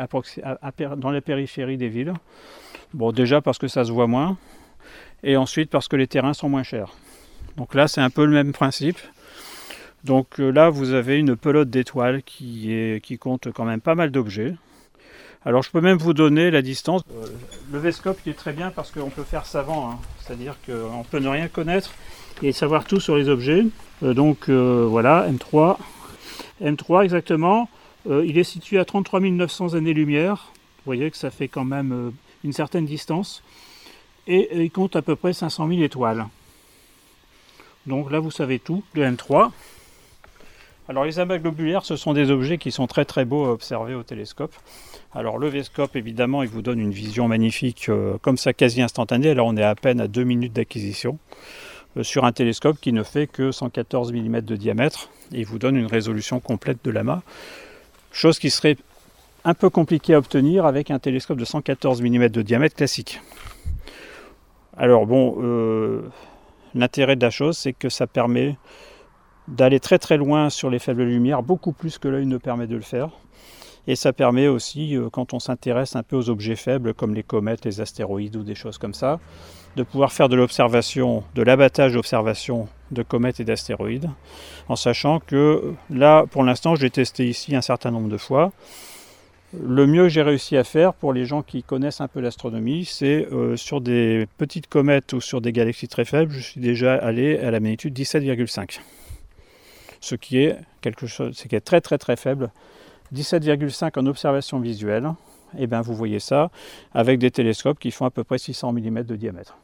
dans la périphérie des villes. Bon, déjà parce que ça se voit moins, et ensuite parce que les terrains sont moins chers. Donc là, c'est un peu le même principe. Donc euh, là, vous avez une pelote d'étoiles qui, compte quand même pas mal d'objets. Alors je peux même vous donner la distance. Euh, le Vescope est très bien parce qu'on peut faire savant, hein. c'est-à-dire qu'on peut ne rien connaître et savoir tout sur les objets. Euh, donc voilà, M3. M3 exactement, il est situé à 33 900 années-lumière. Vous voyez que ça fait quand même une certaine distance. Et il compte à peu près 500 000 étoiles. Donc là, vous savez tout de M3. Alors les amas globulaires, ce sont des objets qui sont très très beaux à observer au télescope. Alors le Vescope, évidemment, il vous donne une vision magnifique, euh, comme ça quasi instantanée. Alors on est à peine à 2 minutes d'acquisition euh, sur un télescope qui ne fait que 114 mm de diamètre et vous donne une résolution complète de l'amas. Chose qui serait un peu compliquée à obtenir avec un télescope de 114 mm de diamètre classique. Alors bon, euh, l'intérêt de la chose, c'est que ça permet d'aller très très loin sur les faibles lumières, beaucoup plus que l'œil ne permet de le faire. Et ça permet aussi, euh, quand on s'intéresse un peu aux objets faibles comme les comètes, les astéroïdes ou des choses comme ça, de pouvoir faire de l'observation, de l'abattage d'observation de comètes et d'astéroïdes, en sachant que là, pour l'instant, j'ai testé ici un certain nombre de fois. Le mieux que j'ai réussi à faire pour les gens qui connaissent un peu l'astronomie, c'est euh, sur des petites comètes ou sur des galaxies très faibles, je suis déjà allé à la magnitude 17,5 ce qui est quelque chose, qui est très très très faible. 17,5 en observation visuelle, et eh bien vous voyez ça avec des télescopes qui font à peu près 600 mm de diamètre.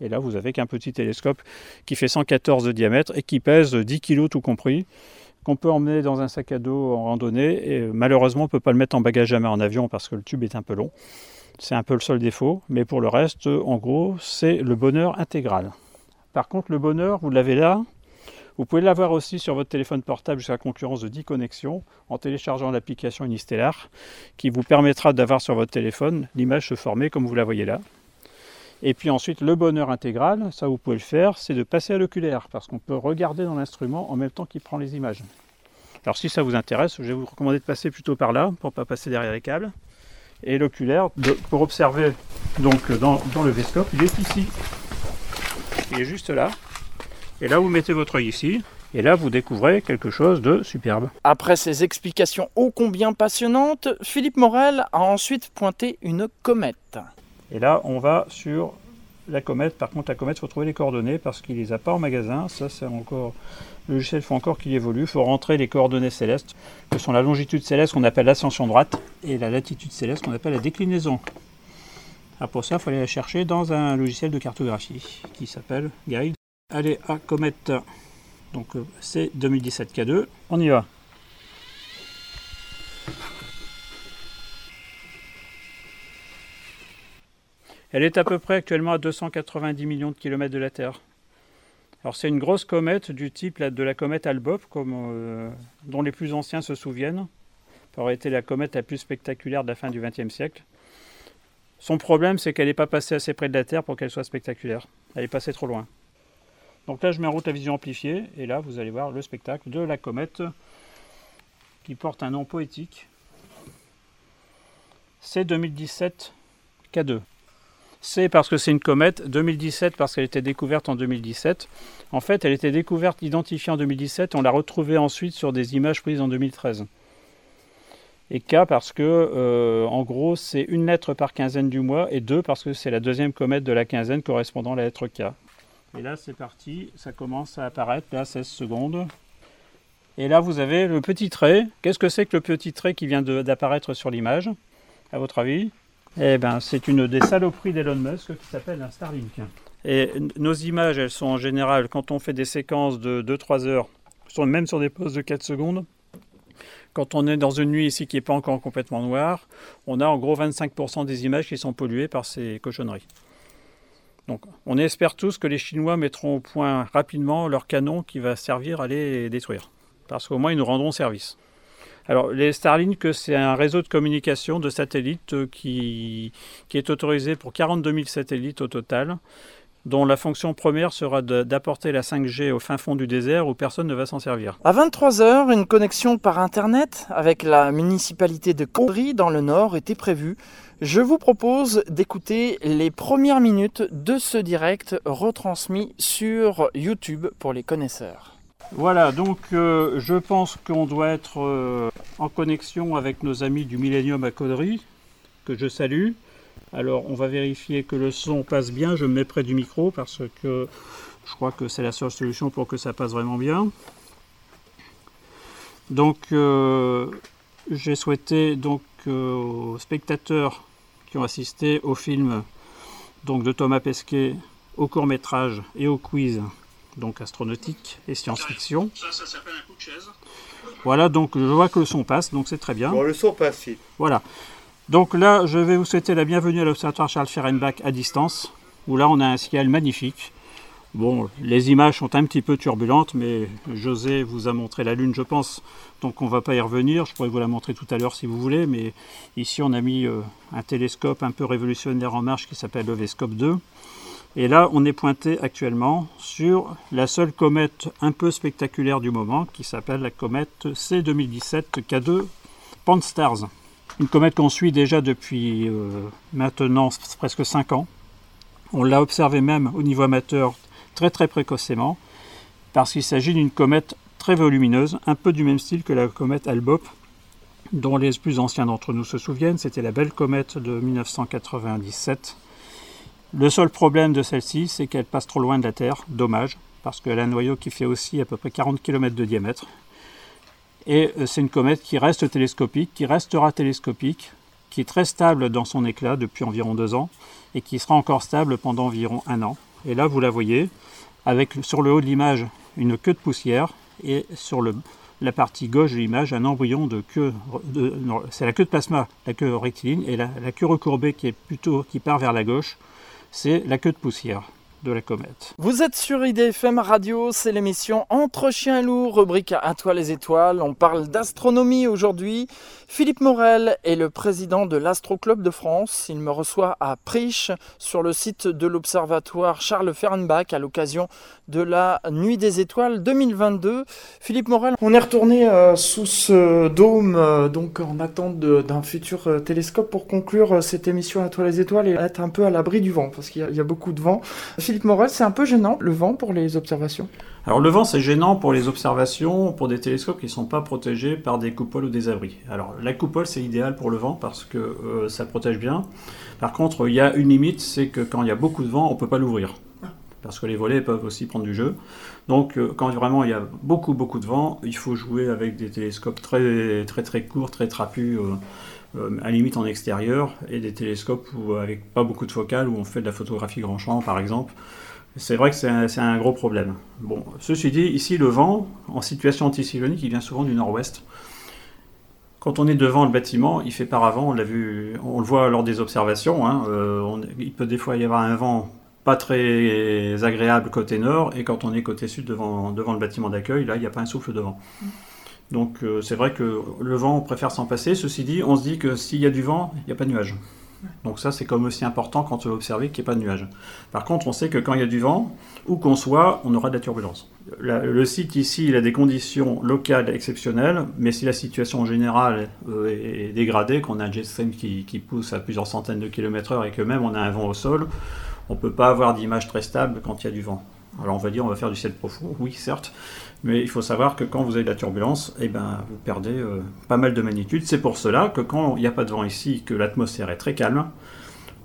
Et là, vous avez qu'un petit télescope qui fait 114 de diamètre et qui pèse 10 kg tout compris, qu'on peut emmener dans un sac à dos en randonnée. Et malheureusement, on ne peut pas le mettre en bagage à main en avion parce que le tube est un peu long. C'est un peu le seul défaut. Mais pour le reste, en gros, c'est le bonheur intégral. Par contre, le bonheur, vous l'avez là, vous pouvez l'avoir aussi sur votre téléphone portable jusqu'à la concurrence de 10 connexions en téléchargeant l'application Unistellar qui vous permettra d'avoir sur votre téléphone l'image se former comme vous la voyez là. Et puis ensuite, le bonheur intégral, ça vous pouvez le faire, c'est de passer à l'oculaire parce qu'on peut regarder dans l'instrument en même temps qu'il prend les images. Alors si ça vous intéresse, je vais vous recommander de passer plutôt par là pour ne pas passer derrière les câbles. Et l'oculaire, pour observer donc dans, dans le Vescope, il est ici. Il est juste là. Et là, vous mettez votre œil ici. Et là, vous découvrez quelque chose de superbe. Après ces explications ô combien passionnantes, Philippe Morel a ensuite pointé une comète. Et là, on va sur la comète. Par contre, la comète, il faut trouver les coordonnées parce qu'il ne les a pas en magasin. Ça, c'est encore. Le logiciel faut encore qu'il évolue. Il faut rentrer les coordonnées célestes, que sont la longitude céleste qu'on appelle l'ascension droite et la latitude céleste qu'on appelle la déclinaison. Alors pour ça, il faut aller la chercher dans un logiciel de cartographie qui s'appelle Guide Allez, à comète. Donc euh, c'est 2017 K2. On y va. Elle est à peu près actuellement à 290 millions de kilomètres de la Terre. Alors c'est une grosse comète du type de la comète Albop, euh, dont les plus anciens se souviennent. Ça aurait été la comète la plus spectaculaire de la fin du XXe siècle. Son problème, c'est qu'elle n'est pas passée assez près de la Terre pour qu'elle soit spectaculaire. Elle est passée trop loin. Donc là, je mets en route la vision amplifiée, et là, vous allez voir le spectacle de la comète qui porte un nom poétique. C'est 2017 K2. C'est parce que c'est une comète, 2017 parce qu'elle était découverte en 2017. En fait, elle était découverte, identifiée en 2017, on l'a retrouvée ensuite sur des images prises en 2013. Et K parce que, euh, en gros, c'est une lettre par quinzaine du mois, et 2 parce que c'est la deuxième comète de la quinzaine correspondant à la lettre K. Et là, c'est parti, ça commence à apparaître, là, 16 secondes. Et là, vous avez le petit trait. Qu'est-ce que c'est que le petit trait qui vient d'apparaître sur l'image, à votre avis? Eh bien, c'est une des saloperies d'Elon Musk qui s'appelle un Starlink. Et nos images, elles sont en général, quand on fait des séquences de 2-3 heures, même sur des pauses de 4 secondes, quand on est dans une nuit ici qui n'est pas encore complètement noire, on a en gros 25% des images qui sont polluées par ces cochonneries. Donc on espère tous que les Chinois mettront au point rapidement leur canon qui va servir à les détruire. Parce qu'au moins ils nous rendront service. Alors les Starlink, c'est un réseau de communication de satellites qui, qui est autorisé pour 42 000 satellites au total. dont la fonction première sera d'apporter la 5G au fin fond du désert où personne ne va s'en servir. À 23h, une connexion par Internet avec la municipalité de Condry dans le nord était prévue. Je vous propose d'écouter les premières minutes de ce direct retransmis sur YouTube pour les connaisseurs. Voilà, donc euh, je pense qu'on doit être euh, en connexion avec nos amis du Millennium à Condry, que je salue. Alors on va vérifier que le son passe bien. Je me mets près du micro parce que je crois que c'est la seule solution pour que ça passe vraiment bien. Donc euh, j'ai souhaité donc aux spectateurs qui ont assisté au film donc de Thomas Pesquet, au court métrage et au quiz donc astronautique et science-fiction. Ça, ça s'appelle un coup de chaise. Voilà, donc je vois que le son passe, donc c'est très bien. Bon, le son passe, si. Voilà. Donc là, je vais vous souhaiter la bienvenue à l'Observatoire Charles Ferenbach à distance, où là on a un ciel magnifique. Bon, les images sont un petit peu turbulentes, mais José vous a montré la Lune, je pense, donc on ne va pas y revenir. Je pourrais vous la montrer tout à l'heure si vous voulez, mais ici on a mis euh, un télescope un peu révolutionnaire en marche qui s'appelle le Vescope 2. Et là, on est pointé actuellement sur la seule comète un peu spectaculaire du moment, qui s'appelle la comète C2017 K2 Pan-STARRS. Une comète qu'on suit déjà depuis euh, maintenant presque 5 ans. On l'a observé même au niveau amateur très très précocement, parce qu'il s'agit d'une comète très volumineuse, un peu du même style que la comète Albop, dont les plus anciens d'entre nous se souviennent. C'était la belle comète de 1997. Le seul problème de celle-ci, c'est qu'elle passe trop loin de la Terre, dommage, parce qu'elle a un noyau qui fait aussi à peu près 40 km de diamètre, et euh, c'est une comète qui reste télescopique, qui restera télescopique, qui est très stable dans son éclat depuis environ deux ans, et qui sera encore stable pendant environ un an. Et là, vous la voyez, avec sur le haut de l'image une queue de poussière, et sur la partie gauche de l'image un embryon de queue, c'est la queue de plasma, la queue rectiligne, et la, la queue recourbée qui est plutôt qui part vers la gauche, c'est la queue de poussière Vous êtes sur IDFM Radio, c'est l'émission Entre chiens et loups, rubrique à toi les étoiles. On parle d'astronomie aujourd'hui. Philippe Morel est le président de l'Astro Club de France. Il me reçoit à Priche sur le site de l'observatoire Charles Fernbach à l'occasion de la Nuit des Étoiles 2022. Philippe Morel, on est retourné euh, sous ce dôme, euh, donc en attente d'un futur euh, télescope pour conclure cette émission à toi les étoiles et être un peu à l'abri du vent parce qu'il y, y, a beaucoup de vent. Philippe C'est un peu gênant le vent pour les observations? Alors le vent c'est gênant pour les observations, pour des télescopes qui ne sont pas protégés par des coupoles ou des abris. Alors la coupole c'est idéal pour le vent parce que euh, ça protège bien. Par contre il y a une limite, c'est que quand il y a beaucoup de vent on ne peut pas l'ouvrir. Parce que les volets peuvent aussi prendre du jeu. Donc euh, quand vraiment il y a beaucoup beaucoup de vent, il faut jouer avec des télescopes très très très courts, très trapus. Euh, euh, à limite en extérieur, et des télescopes où, avec pas beaucoup de focales, où on fait de la photographie grand champ par exemple. C'est vrai que c'est un, un, gros problème. Bon, ceci dit, ici le vent, en situation anticyclonique, il vient souvent du nord-ouest. Quand on est devant le bâtiment, il fait par avant, on vu, on le voit lors des observations. Hein, euh, il peut des fois y avoir un vent pas très agréable côté nord, et quand on est côté sud devant, devant le bâtiment d'accueil, là, il n'y a pas un souffle de vent. Donc euh, c'est vrai que le vent, on préfère s'en passer. Ceci dit, on se dit que s'il y a du vent, il n'y a pas de nuage. Donc ça, c'est comme aussi important quand on veut observer qu'il n'y ait pas de nuage. Par contre, on sait que quand il y a du vent, où qu'on soit, on aura de la turbulence. La, le site ici, il a des conditions locales exceptionnelles, mais si la situation générale euh, est dégradée, qu'on a un jet stream qui, qui, pousse à plusieurs centaines de kilomètres heure et que même on a un vent au sol, on ne peut pas avoir d'image très stable quand il y a du vent. Alors on va dire on va faire du ciel profond, oui certes, mais il faut savoir que quand vous avez de la turbulence, eh ben, vous perdez euh, pas mal de magnitude. C'est pour cela que quand il n'y a pas de vent ici, que l'atmosphère est très calme,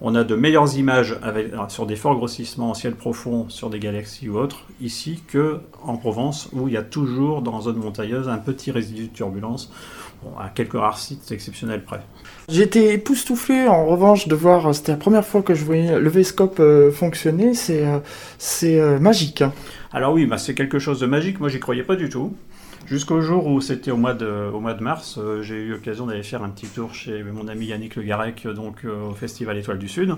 on a de meilleures images avec, sur des forts grossissements en ciel profond sur des galaxies ou autres, ici que en Provence, où il y a toujours dans la zone montagneuse un petit résidu de turbulence, bon, à quelques rares sites exceptionnels près. J'étais époustouflé en revanche de voir, c'était la première fois que je voyais le Vescope euh, fonctionner, c'est euh, euh, magique. Hein. Alors oui, bah, c'est quelque chose de magique, moi j'y croyais pas du tout. Jusqu'au jour où c'était au mois de, mars, euh, j'ai eu l'occasion d'aller faire un petit tour chez mon ami Yannick Le Garec, donc euh, au Festival Étoile du Sud.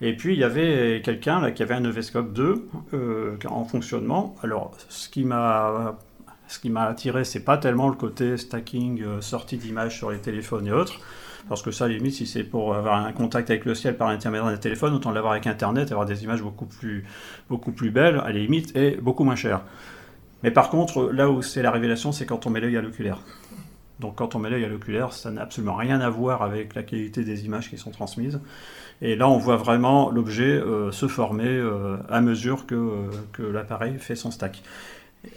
Et puis il y avait quelqu'un qui avait un Evescope 2 euh, en fonctionnement. Alors ce qui m'a ce qui m'a attiré, c'est pas tellement le côté stacking, sortie d'images sur les téléphones et autres. Parce que ça, limite, si c'est pour avoir un contact avec le ciel par l'intermédiaire d'un téléphone, autant l'avoir avec Internet, avoir des images beaucoup plus, beaucoup plus belles, à la limite, et beaucoup moins cher. Mais par contre, là où c'est la révélation, c'est quand on met l'œil à l'oculaire. Donc quand on met l'œil à l'oculaire, ça n'a absolument rien à voir avec la qualité des images qui sont transmises. Et là, on voit vraiment l'objet euh, se former euh, à mesure que, euh, que l'appareil fait son stack.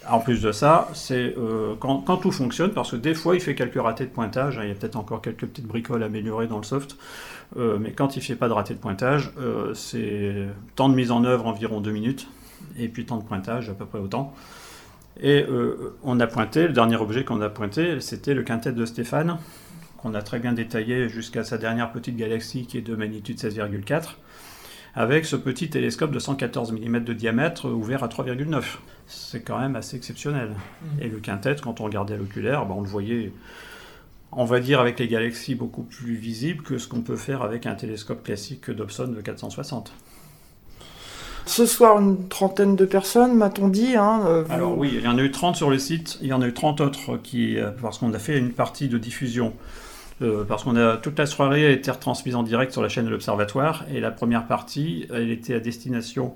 En plus de ça, c'est quand, tout fonctionne, parce que des fois il fait quelques ratés de pointage, hein, il y a peut-être encore quelques petites bricoles améliorées dans le soft, mais quand il ne fait pas de raté de pointage, c'est temps de mise en œuvre environ 2 minutes, et puis temps de pointage à peu près autant. Et on a pointé, le dernier objet qu'on a pointé, c'était le quintet de Stéphane, qu'on a très bien détaillé jusqu'à sa dernière petite galaxie qui est de magnitude 16,4, avec ce petit télescope de 114 mm de diamètre ouvert à 3,9. C'est quand même assez exceptionnel. Mmh. Et le quintet, quand on regardait à l'oculaire, ben, on le voyait, on va dire, avec les galaxies beaucoup plus visibles que ce qu'on peut faire avec un télescope classique Dobson de 460. Ce soir, une trentaine de personnes, m'a-t-on dit. Hein, euh, Alors oui, il y en a eu 30 sur le site, il y en a eu 30 autres qui, euh, parce qu'on a fait une partie de diffusion euh, parce qu'on a toute la soirée a été retransmise en direct sur la chaîne de l'Observatoire et la première partie, elle était à destination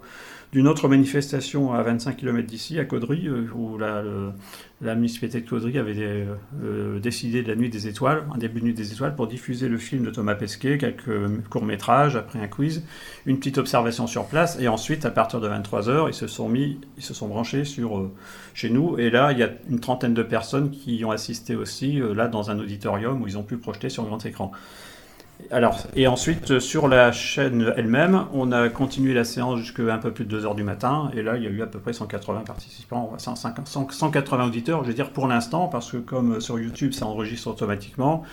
d'une autre manifestation à 25 km d'ici, à Caudry, euh, où la, la, municipalité de Caudry avait euh, décidé de la Nuit des Étoiles, un début de Nuit des Étoiles, pour diffuser le film de Thomas Pesquet, quelques courts-métrages, après un quiz, une petite observation sur place, et ensuite, à partir de 23h, ils se sont mis, ils se sont branchés sur euh, chez nous, et là, il y a une trentaine de personnes qui y ont assisté aussi, là, dans un auditorium où ils ont pu projeter sur grand écran. Alors, et ensuite, sur la chaîne elle-même, on a continué la séance jusqu'à un peu plus de 2h du matin, et là, il y a eu à peu près 180 participants, 180 auditeurs, je veux dire pour l'instant, parce que comme sur YouTube, ça enregistre automatiquement,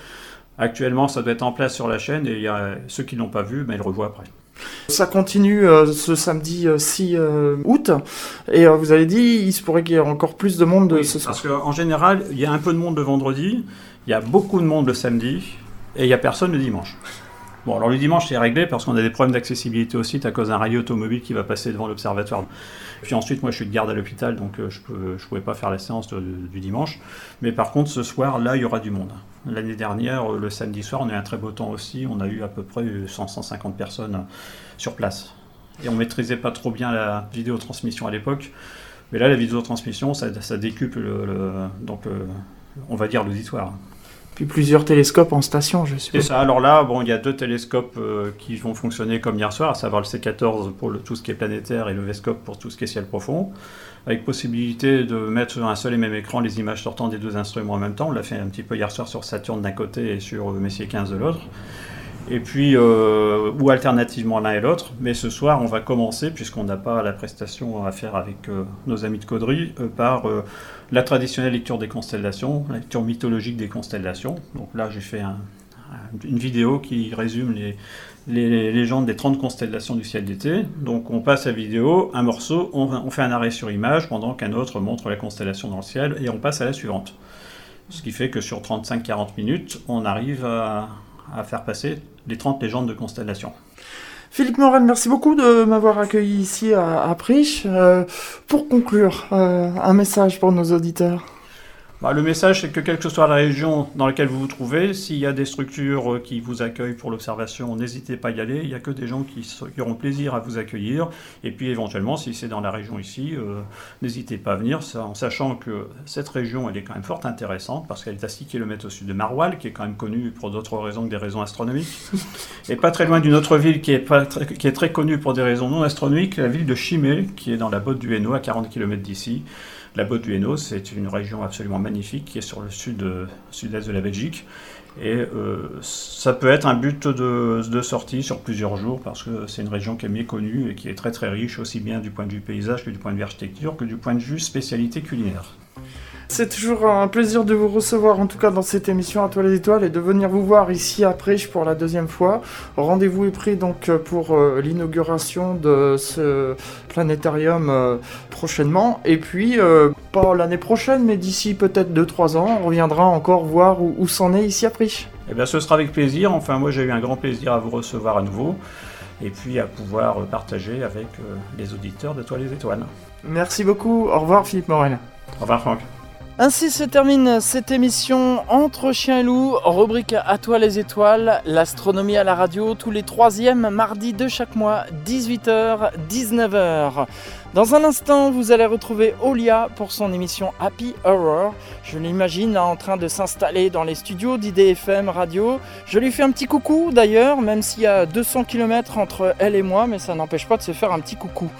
actuellement, ça doit être en place sur la chaîne, et il y a ceux qui ne l'ont pas vu, mais ils le revoient après. Ça continue euh, ce samedi 6 euh, euh, août, et vous avez dit, il se pourrait qu'il y ait encore plus de monde oui, ce soir. Parce qu'en général, il y a un peu de monde le vendredi, il y a beaucoup de monde le samedi, et il n'y a personne le dimanche. Bon, alors le dimanche, c'est réglé parce qu'on a des problèmes d'accessibilité au site à cause d'un rail automobile qui va passer devant l'observatoire. Puis ensuite, moi, je suis de garde à l'hôpital, donc euh, je ne pouvais pas faire la séance du dimanche. Mais par contre, ce soir, là, il y aura du monde. L'année dernière, euh, le samedi soir, on a eu un très beau temps aussi. On a eu à peu près 100-150 personnes sur place. Et on maîtrisait pas trop bien la vidéotransmission à l'époque. Mais là, la vidéotransmission, ça, ça décuple, le, donc, euh, on va dire, l'auditoire plusieurs télescopes en station, je suppose. C'est ça. Alors là, bon, il y a deux télescopes euh, qui vont fonctionner comme hier soir, à savoir le C14 pour tout ce qui est planétaire et le Vescope pour tout ce qui est ciel profond, avec possibilité de mettre sur un seul et même écran les images sortant des deux instruments en même temps. On l'a fait un petit peu hier soir sur Saturne d'un côté et sur Messier 15 de l'autre. Et puis, euh, ou alternativement l'un et l'autre. Mais ce soir, on va commencer, puisqu'on n'a pas la prestation à faire avec nos amis de Caudry, par la traditionnelle lecture des constellations, la lecture mythologique des constellations. Donc là, j'ai fait une vidéo qui résume les, légendes des 30 constellations du ciel d'été. Donc on passe à vidéo, un morceau, on, fait un arrêt sur image pendant qu'un autre montre la constellation dans le ciel et on passe à la suivante. Ce qui fait que sur 35-40 minutes, on arrive à faire passer les 30 légendes de constellations. Philippe Morel, merci beaucoup de m'avoir accueilli ici à, à euh, pour conclure, euh, un message pour nos auditeurs. Bah, le message, c'est que quelle que soit la région dans laquelle vous vous trouvez, s'il y a des structures euh, qui vous accueillent pour l'observation, n'hésitez pas à y aller. Il n'y a que des gens qui, auront plaisir à vous accueillir. Et puis éventuellement, si c'est dans la région ici, euh, n'hésitez pas à venir, en sachant que cette région, elle est quand même fort intéressante, parce qu'elle est à 6 km au sud de Marwal, qui est quand même connue pour d'autres raisons que des raisons astronomiques. *laughs* et pas très loin d'une autre ville qui est, pas très, qui est très connue pour des raisons non astronomiques, la ville de Chimay, qui est dans la botte du Hainaut, à 40 km d'ici. La Botte du Hainaut, c'est une région absolument magnifique qui est sur le sud, euh, sud-est de la Belgique. Et euh, ça peut être un but de, de, sortie sur plusieurs jours parce que c'est une région qui est méconnue et qui est très très riche aussi bien du point de vue paysage que du point de vue architecture que du point de vue spécialité culinaire. C'est toujours un plaisir de vous recevoir, en tout cas dans cette émission à Toile étoiles, et de venir vous voir ici à Prêche pour la deuxième fois. Rendez-vous est pris donc pour euh, l'inauguration de ce planétarium euh, prochainement. Et puis, euh, pas l'année prochaine, mais d'ici peut-être 2-3 ans, on reviendra encore voir où, où c'en est ici à Prêche. Eh bien, ce sera avec plaisir. Enfin, moi, j'ai eu un grand plaisir à vous recevoir à nouveau et puis à pouvoir partager avec les auditeurs de Toile les Étoiles. Merci beaucoup. Au revoir, Philippe Morel. Au revoir, Franck. Ainsi se termine cette émission Entre chiens et loups, rubrique À toi les étoiles, l'astronomie à la radio, tous les troisièmes mardis de chaque mois, 18h, 19h. Dans un instant, vous allez retrouver Olia pour son émission Happy Hour. Je l'imagine en train de s'installer dans les studios d'IDFM Radio. Je lui fais un petit coucou d'ailleurs, même s'il y a 200 km entre elle et moi, mais ça n'empêche pas de se faire un petit coucou.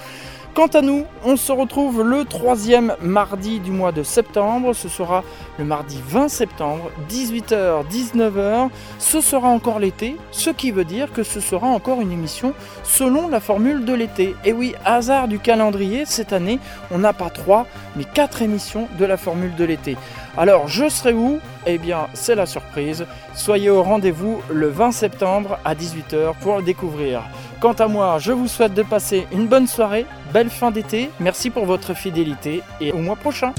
Quant à nous, on se retrouve le troisième mardi du mois de septembre. Ce sera le mardi 20 septembre, 18h, 19h. Ce sera encore l'été, ce qui veut dire que ce sera encore une émission selon la formule de l'été. Et oui, hasard du calendrier, cette année, on n'a pas trois, mais quatre émissions de la formule de l'été. Alors, je serai où? Eh bien, c'est la surprise. Soyez au rendez-vous le 20 septembre à 18h pour le découvrir. Quant à moi, je vous souhaite de passer une bonne soirée, belle fin d'été, merci pour votre fidélité et au mois prochain.